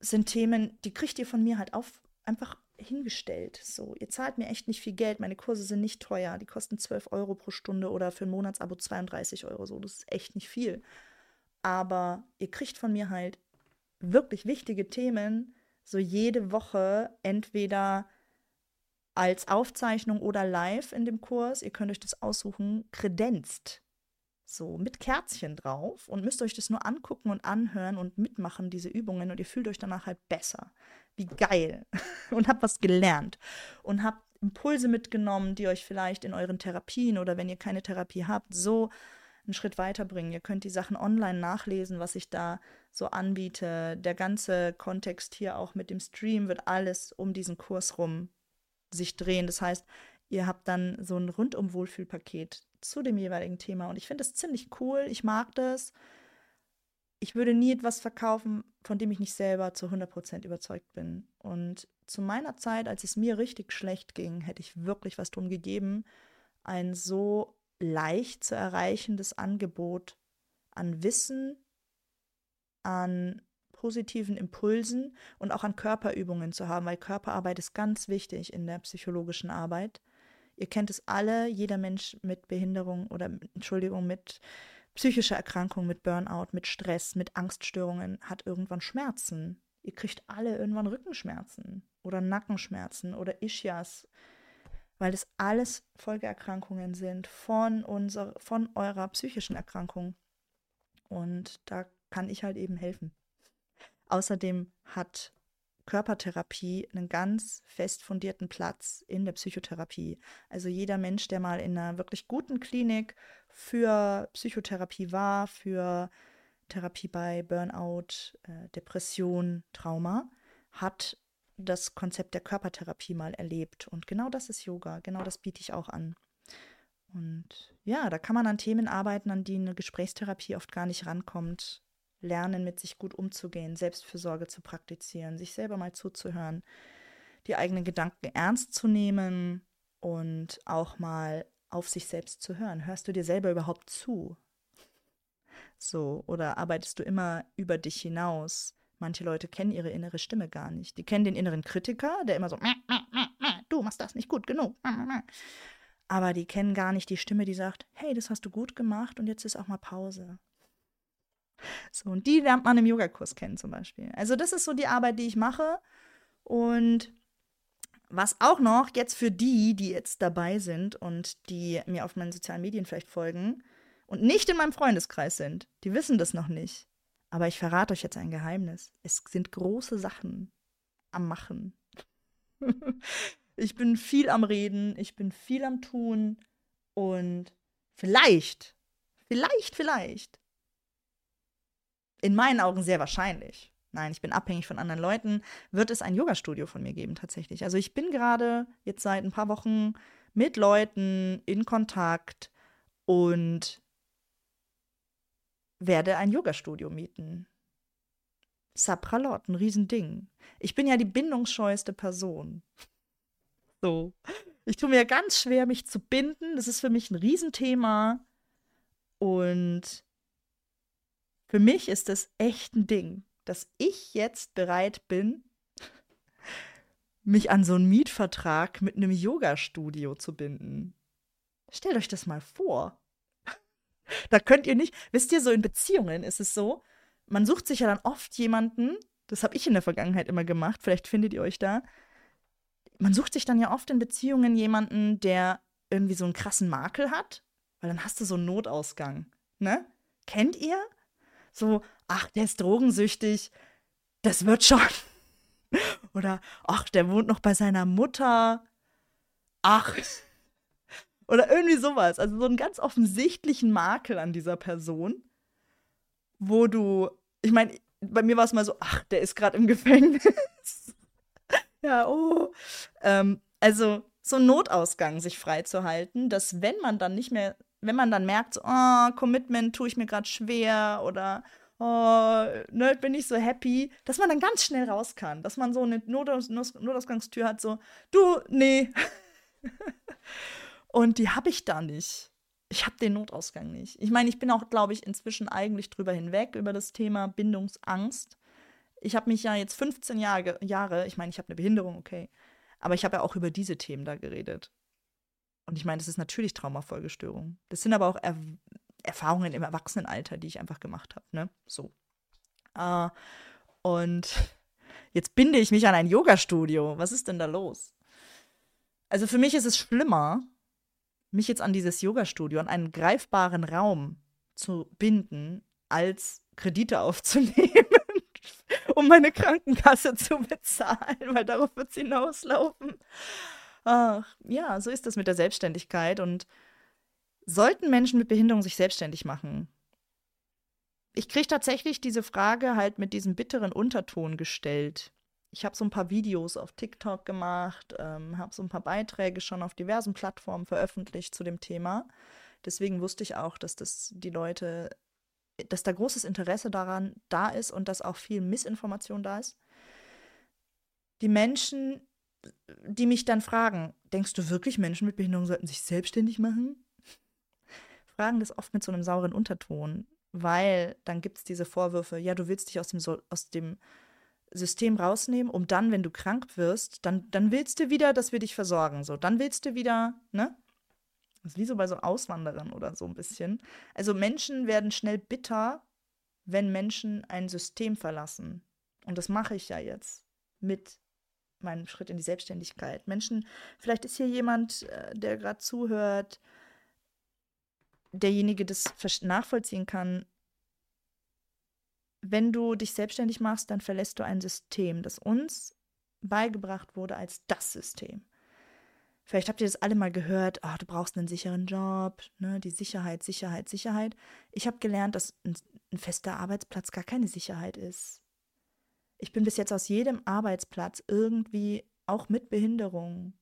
sind Themen, die kriegt ihr von mir halt auf, einfach hingestellt. So, ihr zahlt mir echt nicht viel Geld. Meine Kurse sind nicht teuer. Die kosten 12 Euro pro Stunde oder für ein Monatsabo 32 Euro. So, das ist echt nicht viel. Aber ihr kriegt von mir halt wirklich wichtige Themen so jede Woche entweder als Aufzeichnung oder live in dem Kurs. Ihr könnt euch das aussuchen, kredenzt. So mit Kerzchen drauf und müsst euch das nur angucken und anhören und mitmachen, diese Übungen, und ihr fühlt euch danach halt besser wie geil (laughs) und habt was gelernt und habt Impulse mitgenommen, die euch vielleicht in euren Therapien oder wenn ihr keine Therapie habt, so einen Schritt weiterbringen. Ihr könnt die Sachen online nachlesen, was ich da so anbiete. Der ganze Kontext hier auch mit dem Stream wird alles um diesen Kurs rum sich drehen. Das heißt, ihr habt dann so ein rundum Wohlfühlpaket zu dem jeweiligen Thema und ich finde das ziemlich cool. Ich mag das ich würde nie etwas verkaufen, von dem ich nicht selber zu 100% überzeugt bin. Und zu meiner Zeit, als es mir richtig schlecht ging, hätte ich wirklich was drum gegeben, ein so leicht zu erreichendes Angebot an Wissen, an positiven Impulsen und auch an Körperübungen zu haben, weil Körperarbeit ist ganz wichtig in der psychologischen Arbeit. Ihr kennt es alle, jeder Mensch mit Behinderung oder Entschuldigung, mit psychische Erkrankung, mit Burnout, mit Stress, mit Angststörungen hat irgendwann Schmerzen. Ihr kriegt alle irgendwann Rückenschmerzen oder Nackenschmerzen oder Ischias, weil das alles Folgeerkrankungen sind von, unser, von eurer psychischen Erkrankung. Und da kann ich halt eben helfen. Außerdem hat Körpertherapie einen ganz fest fundierten Platz in der Psychotherapie. Also jeder Mensch, der mal in einer wirklich guten Klinik für Psychotherapie war, für Therapie bei Burnout, äh, Depression, Trauma, hat das Konzept der Körpertherapie mal erlebt. Und genau das ist Yoga, genau das biete ich auch an. Und ja, da kann man an Themen arbeiten, an die eine Gesprächstherapie oft gar nicht rankommt lernen, mit sich gut umzugehen, Selbstfürsorge zu praktizieren, sich selber mal zuzuhören, die eigenen Gedanken ernst zu nehmen und auch mal auf sich selbst zu hören. Hörst du dir selber überhaupt zu? So, oder arbeitest du immer über dich hinaus? Manche Leute kennen ihre innere Stimme gar nicht. Die kennen den inneren Kritiker, der immer so, du machst das nicht gut genug. Aber die kennen gar nicht die Stimme, die sagt, hey, das hast du gut gemacht und jetzt ist auch mal Pause. So, und die lernt man im Yogakurs kennen zum Beispiel. Also das ist so die Arbeit, die ich mache. Und was auch noch jetzt für die, die jetzt dabei sind und die mir auf meinen sozialen Medien vielleicht folgen und nicht in meinem Freundeskreis sind, die wissen das noch nicht. Aber ich verrate euch jetzt ein Geheimnis. Es sind große Sachen am Machen. (laughs) ich bin viel am Reden, ich bin viel am Tun und vielleicht, vielleicht, vielleicht in meinen Augen sehr wahrscheinlich. Nein, ich bin abhängig von anderen Leuten, wird es ein Yoga-Studio von mir geben tatsächlich. Also ich bin gerade jetzt seit ein paar Wochen mit Leuten in Kontakt und werde ein Yoga-Studio mieten. Sapralot, ein Riesending. Ich bin ja die bindungsscheueste Person. So. Ich tue mir ganz schwer, mich zu binden. Das ist für mich ein Riesenthema. Und für mich ist es echt ein Ding, dass ich jetzt bereit bin, mich an so einen Mietvertrag mit einem Yoga-Studio zu binden. Stellt euch das mal vor. (laughs) da könnt ihr nicht, wisst ihr, so in Beziehungen ist es so, man sucht sich ja dann oft jemanden, das habe ich in der Vergangenheit immer gemacht, vielleicht findet ihr euch da. Man sucht sich dann ja oft in Beziehungen jemanden, der irgendwie so einen krassen Makel hat, weil dann hast du so einen Notausgang, ne? Kennt ihr? So, ach, der ist drogensüchtig, das wird schon. (laughs) Oder, ach, der wohnt noch bei seiner Mutter. Ach. (laughs) Oder irgendwie sowas. Also so einen ganz offensichtlichen Makel an dieser Person, wo du, ich meine, bei mir war es mal so, ach, der ist gerade im (laughs) Gefängnis. ja, oh. Ähm, also so ein Notausgang sich freizuhalten, dass wenn man dann nicht mehr, wenn man dann merkt, so, oh, Commitment tue ich mir gerade schwer oder oh, ne, bin ich so happy, dass man dann ganz schnell raus kann, dass man so eine Notaus Notausgangstür hat, so, du, nee. (laughs) Und die habe ich da nicht. Ich habe den Notausgang nicht. Ich meine, ich bin auch, glaube ich, inzwischen eigentlich drüber hinweg, über das Thema Bindungsangst. Ich habe mich ja jetzt 15 Jahre, Jahre ich meine, ich habe eine Behinderung, okay, aber ich habe ja auch über diese Themen da geredet. Und ich meine, das ist natürlich Traumafolgestörung. Das sind aber auch er Erfahrungen im Erwachsenenalter, die ich einfach gemacht habe, ne? So. Uh, und jetzt binde ich mich an ein Yoga-Studio. Was ist denn da los? Also für mich ist es schlimmer, mich jetzt an dieses Yoga-Studio, an einen greifbaren Raum zu binden, als Kredite (laughs) aufzunehmen, um meine Krankenkasse zu bezahlen, weil darauf wird es hinauslaufen. Ach, ja, so ist das mit der Selbstständigkeit. Und sollten Menschen mit Behinderung sich selbstständig machen? Ich kriege tatsächlich diese Frage halt mit diesem bitteren Unterton gestellt. Ich habe so ein paar Videos auf TikTok gemacht, ähm, habe so ein paar Beiträge schon auf diversen Plattformen veröffentlicht zu dem Thema. Deswegen wusste ich auch, dass das die Leute, dass da großes Interesse daran da ist und dass auch viel Missinformation da ist. Die Menschen, die mich dann fragen, denkst du wirklich, Menschen mit Behinderung sollten sich selbstständig machen? (laughs) Fragen das oft mit so einem sauren Unterton, weil dann gibt es diese Vorwürfe, ja, du willst dich aus dem, aus dem System rausnehmen, um dann, wenn du krank wirst, dann, dann willst du wieder, dass wir dich versorgen. So, dann willst du wieder, ne? Das ist wie so bei so Auswanderern oder so ein bisschen. Also Menschen werden schnell bitter, wenn Menschen ein System verlassen. Und das mache ich ja jetzt mit meinem Schritt in die Selbstständigkeit. Menschen, vielleicht ist hier jemand, äh, der gerade zuhört, derjenige das nachvollziehen kann, wenn du dich selbstständig machst, dann verlässt du ein System, das uns beigebracht wurde als das System. Vielleicht habt ihr das alle mal gehört, oh, du brauchst einen sicheren Job, ne, die Sicherheit, Sicherheit, Sicherheit. Ich habe gelernt, dass ein, ein fester Arbeitsplatz gar keine Sicherheit ist. Ich bin bis jetzt aus jedem Arbeitsplatz irgendwie, auch mit Behinderung,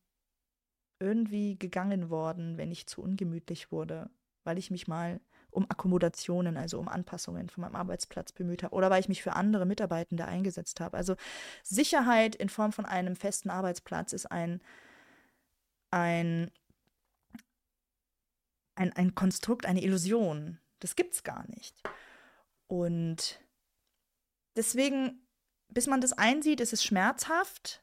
irgendwie gegangen worden, wenn ich zu ungemütlich wurde, weil ich mich mal um Akkommodationen, also um Anpassungen von meinem Arbeitsplatz bemüht habe oder weil ich mich für andere Mitarbeitende eingesetzt habe. Also Sicherheit in Form von einem festen Arbeitsplatz ist ein, ein, ein, ein Konstrukt, eine Illusion. Das gibt es gar nicht. Und deswegen, bis man das einsieht, ist es schmerzhaft,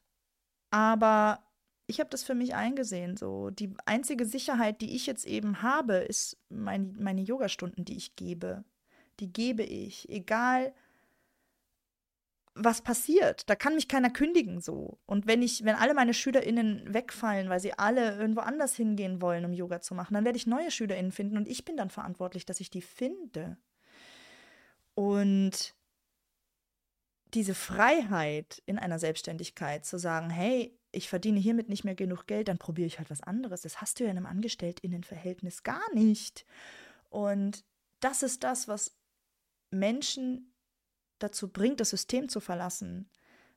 aber ich habe das für mich eingesehen. So, die einzige Sicherheit, die ich jetzt eben habe, ist mein, meine Yogastunden, die ich gebe. Die gebe ich, egal was passiert. Da kann mich keiner kündigen so. Und wenn ich, wenn alle meine SchülerInnen wegfallen, weil sie alle irgendwo anders hingehen wollen, um Yoga zu machen, dann werde ich neue SchülerInnen finden und ich bin dann verantwortlich, dass ich die finde. Und diese Freiheit in einer Selbstständigkeit zu sagen, hey, ich verdiene hiermit nicht mehr genug Geld, dann probiere ich halt was anderes. Das hast du ja in einem Angestelltenverhältnis gar nicht. Und das ist das, was Menschen dazu bringt, das System zu verlassen.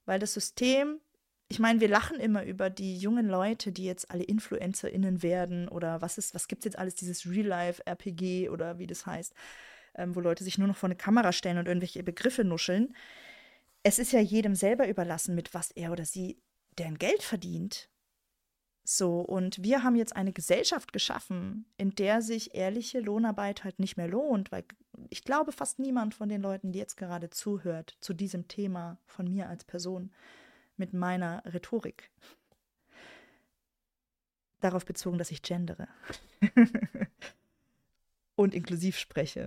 Weil das System, ich meine, wir lachen immer über die jungen Leute, die jetzt alle InfluencerInnen werden oder was ist, was gibt es jetzt alles, dieses Real-Life-RPG oder wie das heißt, ähm, wo Leute sich nur noch vor eine Kamera stellen und irgendwelche Begriffe nuscheln. Es ist ja jedem selber überlassen, mit was er oder sie deren Geld verdient. So, und wir haben jetzt eine Gesellschaft geschaffen, in der sich ehrliche Lohnarbeit halt nicht mehr lohnt, weil ich glaube, fast niemand von den Leuten, die jetzt gerade zuhört, zu diesem Thema von mir als Person, mit meiner Rhetorik. Darauf bezogen, dass ich gendere (laughs) und inklusiv spreche.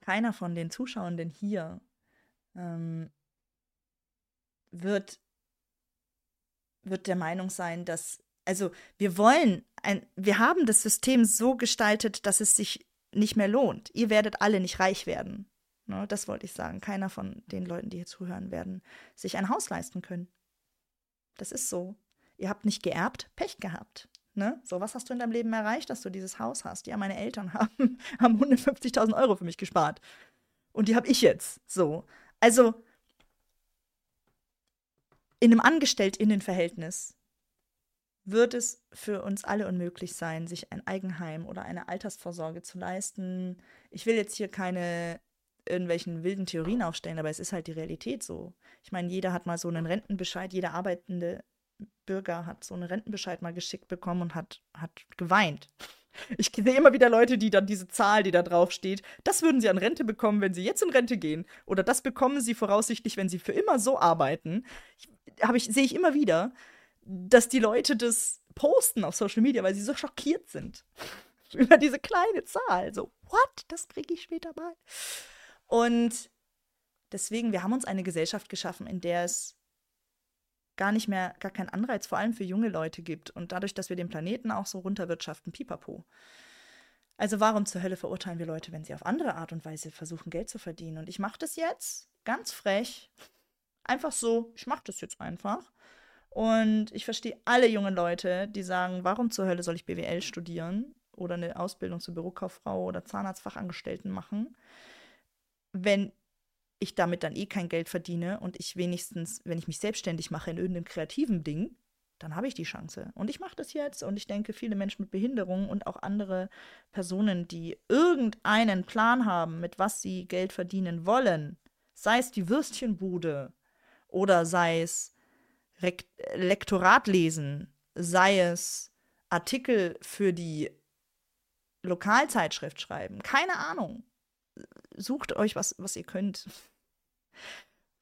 Keiner von den Zuschauenden hier ähm, wird, wird der Meinung sein, dass, also wir wollen, ein, wir haben das System so gestaltet, dass es sich nicht mehr lohnt. Ihr werdet alle nicht reich werden. Ne, das wollte ich sagen. Keiner von den Leuten, die hier zuhören werden, sich ein Haus leisten können. Das ist so. Ihr habt nicht geerbt, Pech gehabt. Ne? So, was hast du in deinem Leben erreicht, dass du dieses Haus hast? Ja, meine Eltern (laughs) haben, haben 150.000 Euro für mich gespart. Und die habe ich jetzt. So. Also, in einem Angestelltinnenverhältnis wird es für uns alle unmöglich sein, sich ein Eigenheim oder eine Altersvorsorge zu leisten. Ich will jetzt hier keine irgendwelchen wilden Theorien aufstellen, aber es ist halt die Realität so. Ich meine, jeder hat mal so einen Rentenbescheid, jeder arbeitende Bürger hat so einen Rentenbescheid mal geschickt bekommen und hat, hat geweint. Ich sehe immer wieder Leute, die dann diese Zahl, die da drauf steht, das würden sie an Rente bekommen, wenn sie jetzt in Rente gehen. Oder das bekommen sie voraussichtlich, wenn sie für immer so arbeiten. Ich, ich, sehe ich immer wieder, dass die Leute das posten auf Social Media, weil sie so schockiert sind (laughs) über diese kleine Zahl. So, what? Das kriege ich später mal. Und deswegen, wir haben uns eine Gesellschaft geschaffen, in der es gar nicht mehr, gar keinen Anreiz, vor allem für junge Leute gibt. Und dadurch, dass wir den Planeten auch so runterwirtschaften, pipapo. Also warum zur Hölle verurteilen wir Leute, wenn sie auf andere Art und Weise versuchen, Geld zu verdienen? Und ich mache das jetzt ganz frech. Einfach so, ich mache das jetzt einfach. Und ich verstehe alle jungen Leute, die sagen, warum zur Hölle soll ich BWL studieren oder eine Ausbildung zur Bürokauffrau oder Zahnarztfachangestellten machen, wenn ich damit dann eh kein Geld verdiene und ich wenigstens, wenn ich mich selbstständig mache in irgendeinem kreativen Ding, dann habe ich die Chance. Und ich mache das jetzt und ich denke, viele Menschen mit Behinderung und auch andere Personen, die irgendeinen Plan haben, mit was sie Geld verdienen wollen, sei es die Würstchenbude oder sei es Re Lektorat lesen, sei es Artikel für die Lokalzeitschrift schreiben, keine Ahnung sucht euch was, was ihr könnt.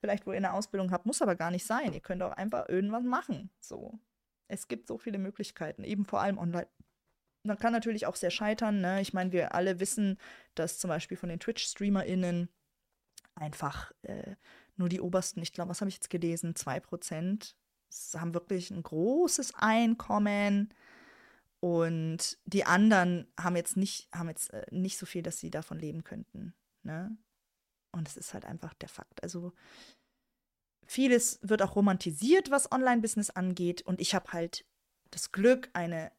Vielleicht, wo ihr eine Ausbildung habt, muss aber gar nicht sein. Ihr könnt auch einfach irgendwas machen. So. Es gibt so viele Möglichkeiten, eben vor allem online. Man kann natürlich auch sehr scheitern. Ne? Ich meine, wir alle wissen, dass zum Beispiel von den Twitch-StreamerInnen einfach äh, nur die obersten, ich glaube, was habe ich jetzt gelesen? 2% haben wirklich ein großes Einkommen. Und die anderen haben jetzt nicht, haben jetzt äh, nicht so viel, dass sie davon leben könnten. Ne? Und es ist halt einfach der Fakt. Also vieles wird auch romantisiert, was Online-Business angeht. Und ich habe halt das Glück, eine,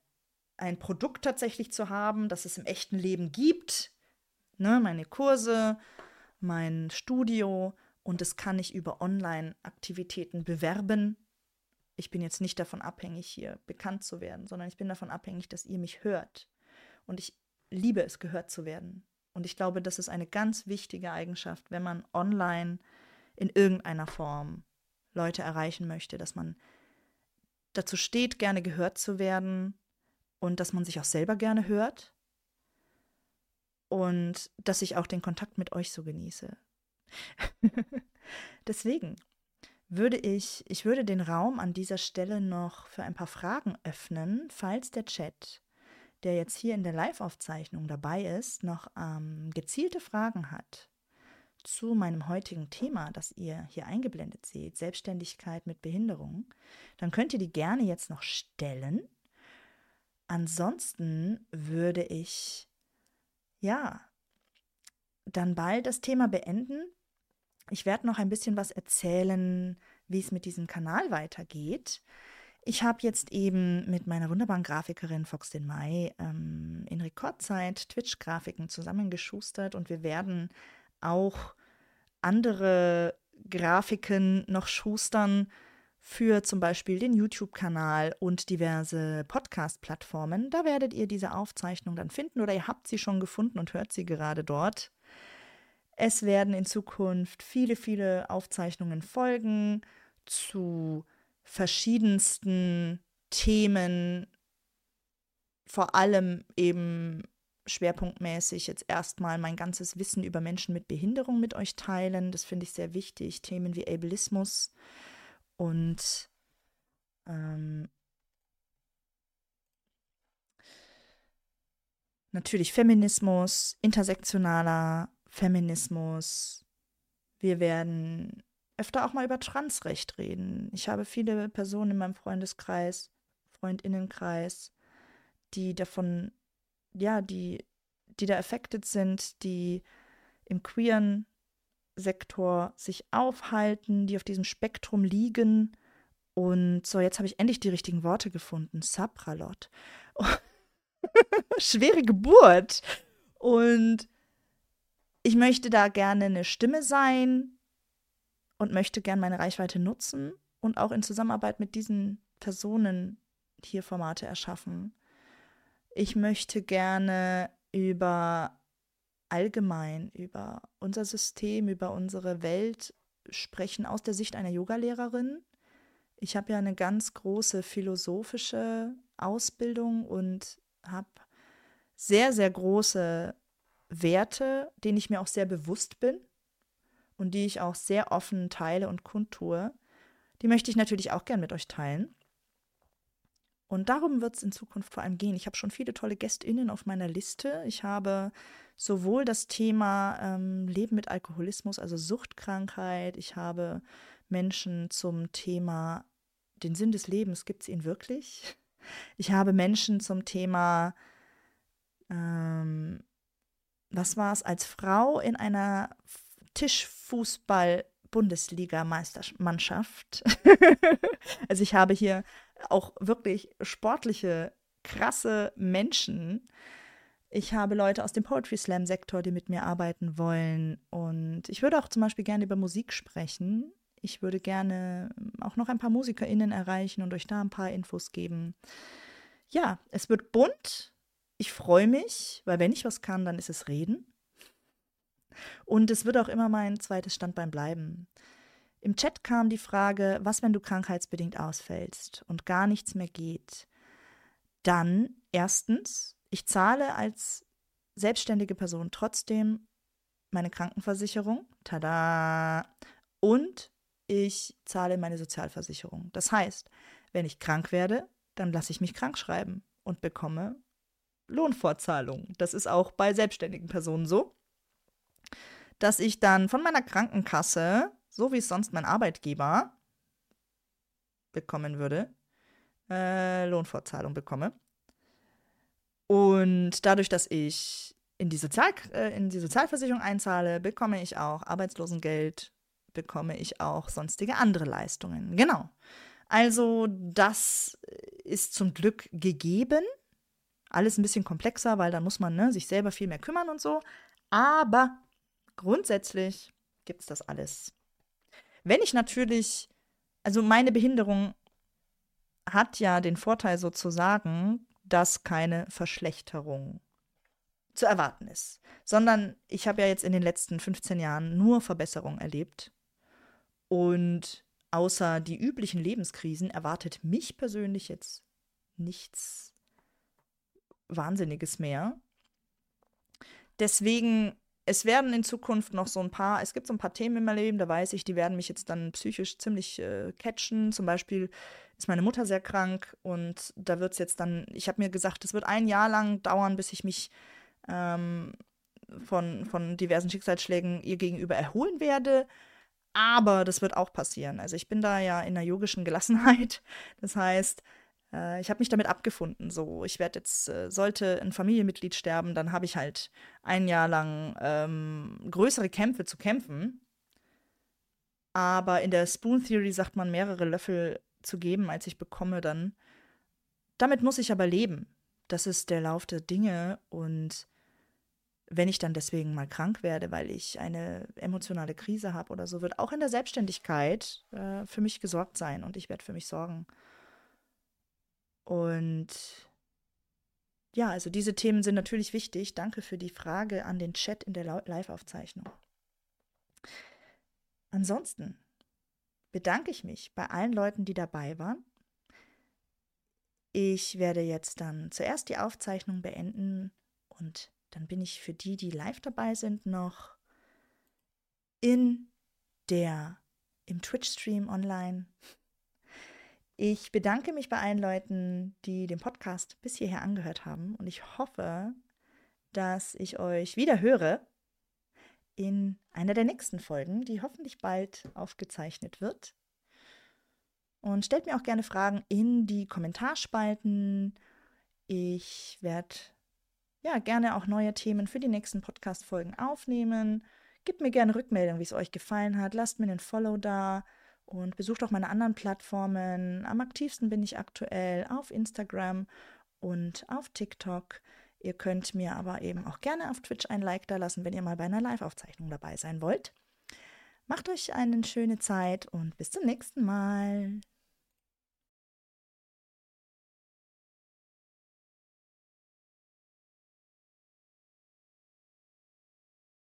ein Produkt tatsächlich zu haben, das es im echten Leben gibt. Ne? Meine Kurse, mein Studio. Und das kann ich über Online-Aktivitäten bewerben. Ich bin jetzt nicht davon abhängig, hier bekannt zu werden, sondern ich bin davon abhängig, dass ihr mich hört. Und ich liebe es, gehört zu werden. Und ich glaube, das ist eine ganz wichtige Eigenschaft, wenn man online in irgendeiner Form Leute erreichen möchte, dass man dazu steht, gerne gehört zu werden und dass man sich auch selber gerne hört und dass ich auch den Kontakt mit euch so genieße. (laughs) Deswegen würde ich, ich würde den Raum an dieser Stelle noch für ein paar Fragen öffnen, falls der Chat der jetzt hier in der Live-Aufzeichnung dabei ist, noch ähm, gezielte Fragen hat zu meinem heutigen Thema, das ihr hier eingeblendet seht, Selbstständigkeit mit Behinderung, dann könnt ihr die gerne jetzt noch stellen. Ansonsten würde ich, ja, dann bald das Thema beenden. Ich werde noch ein bisschen was erzählen, wie es mit diesem Kanal weitergeht. Ich habe jetzt eben mit meiner wunderbaren Grafikerin Fox den Mai ähm, in Rekordzeit Twitch-Grafiken zusammengeschustert und wir werden auch andere Grafiken noch schustern für zum Beispiel den YouTube-Kanal und diverse Podcast-Plattformen. Da werdet ihr diese Aufzeichnung dann finden oder ihr habt sie schon gefunden und hört sie gerade dort. Es werden in Zukunft viele, viele Aufzeichnungen folgen zu verschiedensten Themen, vor allem eben schwerpunktmäßig jetzt erstmal mein ganzes Wissen über Menschen mit Behinderung mit euch teilen. Das finde ich sehr wichtig. Themen wie Ableismus und ähm, natürlich Feminismus, intersektionaler Feminismus. Wir werden öfter auch mal über Transrecht reden. Ich habe viele Personen in meinem Freundeskreis, Freundinnenkreis, die davon, ja, die, die da affected sind, die im queeren Sektor sich aufhalten, die auf diesem Spektrum liegen. Und so, jetzt habe ich endlich die richtigen Worte gefunden. Sapralot. (laughs) Schwere Geburt. Und ich möchte da gerne eine Stimme sein und möchte gerne meine Reichweite nutzen und auch in Zusammenarbeit mit diesen Personen hier Formate erschaffen. Ich möchte gerne über allgemein, über unser System, über unsere Welt sprechen aus der Sicht einer Yogalehrerin. Ich habe ja eine ganz große philosophische Ausbildung und habe sehr, sehr große Werte, denen ich mir auch sehr bewusst bin und die ich auch sehr offen teile und kundtue. Die möchte ich natürlich auch gern mit euch teilen. Und darum wird es in Zukunft vor allem gehen. Ich habe schon viele tolle GästInnen auf meiner Liste. Ich habe sowohl das Thema ähm, Leben mit Alkoholismus, also Suchtkrankheit. Ich habe Menschen zum Thema den Sinn des Lebens, gibt es ihn wirklich? Ich habe Menschen zum Thema, ähm, was war es, als Frau in einer Tischfußball-Bundesliga-Meistermannschaft. (laughs) also ich habe hier auch wirklich sportliche, krasse Menschen. Ich habe Leute aus dem Poetry Slam Sektor, die mit mir arbeiten wollen. Und ich würde auch zum Beispiel gerne über Musik sprechen. Ich würde gerne auch noch ein paar MusikerInnen erreichen und euch da ein paar Infos geben. Ja, es wird bunt. Ich freue mich, weil wenn ich was kann, dann ist es reden. Und es wird auch immer mein zweites Standbein bleiben. Im Chat kam die Frage, was, wenn du krankheitsbedingt ausfällst und gar nichts mehr geht? Dann erstens, ich zahle als selbstständige Person trotzdem meine Krankenversicherung. Tada! Und ich zahle meine Sozialversicherung. Das heißt, wenn ich krank werde, dann lasse ich mich krank schreiben und bekomme Lohnfortzahlung. Das ist auch bei selbstständigen Personen so, dass ich dann von meiner Krankenkasse so wie es sonst mein Arbeitgeber bekommen würde, äh, Lohnfortzahlung bekomme. Und dadurch, dass ich in die, Sozial äh, in die Sozialversicherung einzahle, bekomme ich auch Arbeitslosengeld, bekomme ich auch sonstige andere Leistungen. Genau. Also das ist zum Glück gegeben. Alles ein bisschen komplexer, weil dann muss man ne, sich selber viel mehr kümmern und so. Aber grundsätzlich gibt es das alles. Wenn ich natürlich, also meine Behinderung hat ja den Vorteil sozusagen, dass keine Verschlechterung zu erwarten ist, sondern ich habe ja jetzt in den letzten 15 Jahren nur Verbesserungen erlebt und außer die üblichen Lebenskrisen erwartet mich persönlich jetzt nichts Wahnsinniges mehr. Deswegen es werden in Zukunft noch so ein paar, es gibt so ein paar Themen in meinem Leben, da weiß ich, die werden mich jetzt dann psychisch ziemlich äh, catchen. Zum Beispiel ist meine Mutter sehr krank und da wird es jetzt dann, ich habe mir gesagt, es wird ein Jahr lang dauern, bis ich mich ähm, von, von diversen Schicksalsschlägen ihr gegenüber erholen werde. Aber das wird auch passieren. Also ich bin da ja in einer yogischen Gelassenheit. Das heißt, äh, ich habe mich damit abgefunden. So, ich werde jetzt, äh, sollte ein Familienmitglied sterben, dann habe ich halt ein Jahr lang ähm, größere Kämpfe zu kämpfen. Aber in der Spoon Theory sagt man, mehrere Löffel zu geben, als ich bekomme, dann. Damit muss ich aber leben. Das ist der Lauf der Dinge und wenn ich dann deswegen mal krank werde, weil ich eine emotionale Krise habe oder so, wird auch in der Selbstständigkeit äh, für mich gesorgt sein und ich werde für mich sorgen. Und ja, also diese Themen sind natürlich wichtig. Danke für die Frage an den Chat in der Live-Aufzeichnung. Ansonsten bedanke ich mich bei allen Leuten, die dabei waren. Ich werde jetzt dann zuerst die Aufzeichnung beenden und dann bin ich für die, die live dabei sind, noch in der im Twitch-Stream online Ich bedanke mich bei allen Leuten, die den Podcast bis hierher angehört haben und ich hoffe, dass ich euch wieder höre in einer der nächsten Folgen, die hoffentlich bald aufgezeichnet wird. Und stellt mir auch gerne Fragen in die Kommentarspalten. Ich werde ja gerne auch neue Themen für die nächsten Podcast-Folgen aufnehmen. Gebt mir gerne Rückmeldung, wie es euch gefallen hat. Lasst mir einen Follow da und besucht auch meine anderen Plattformen. Am aktivsten bin ich aktuell auf Instagram und auf TikTok. Ihr könnt mir aber eben auch gerne auf Twitch ein Like da lassen, wenn ihr mal bei einer Live-Aufzeichnung dabei sein wollt. Macht euch eine schöne Zeit und bis zum nächsten Mal.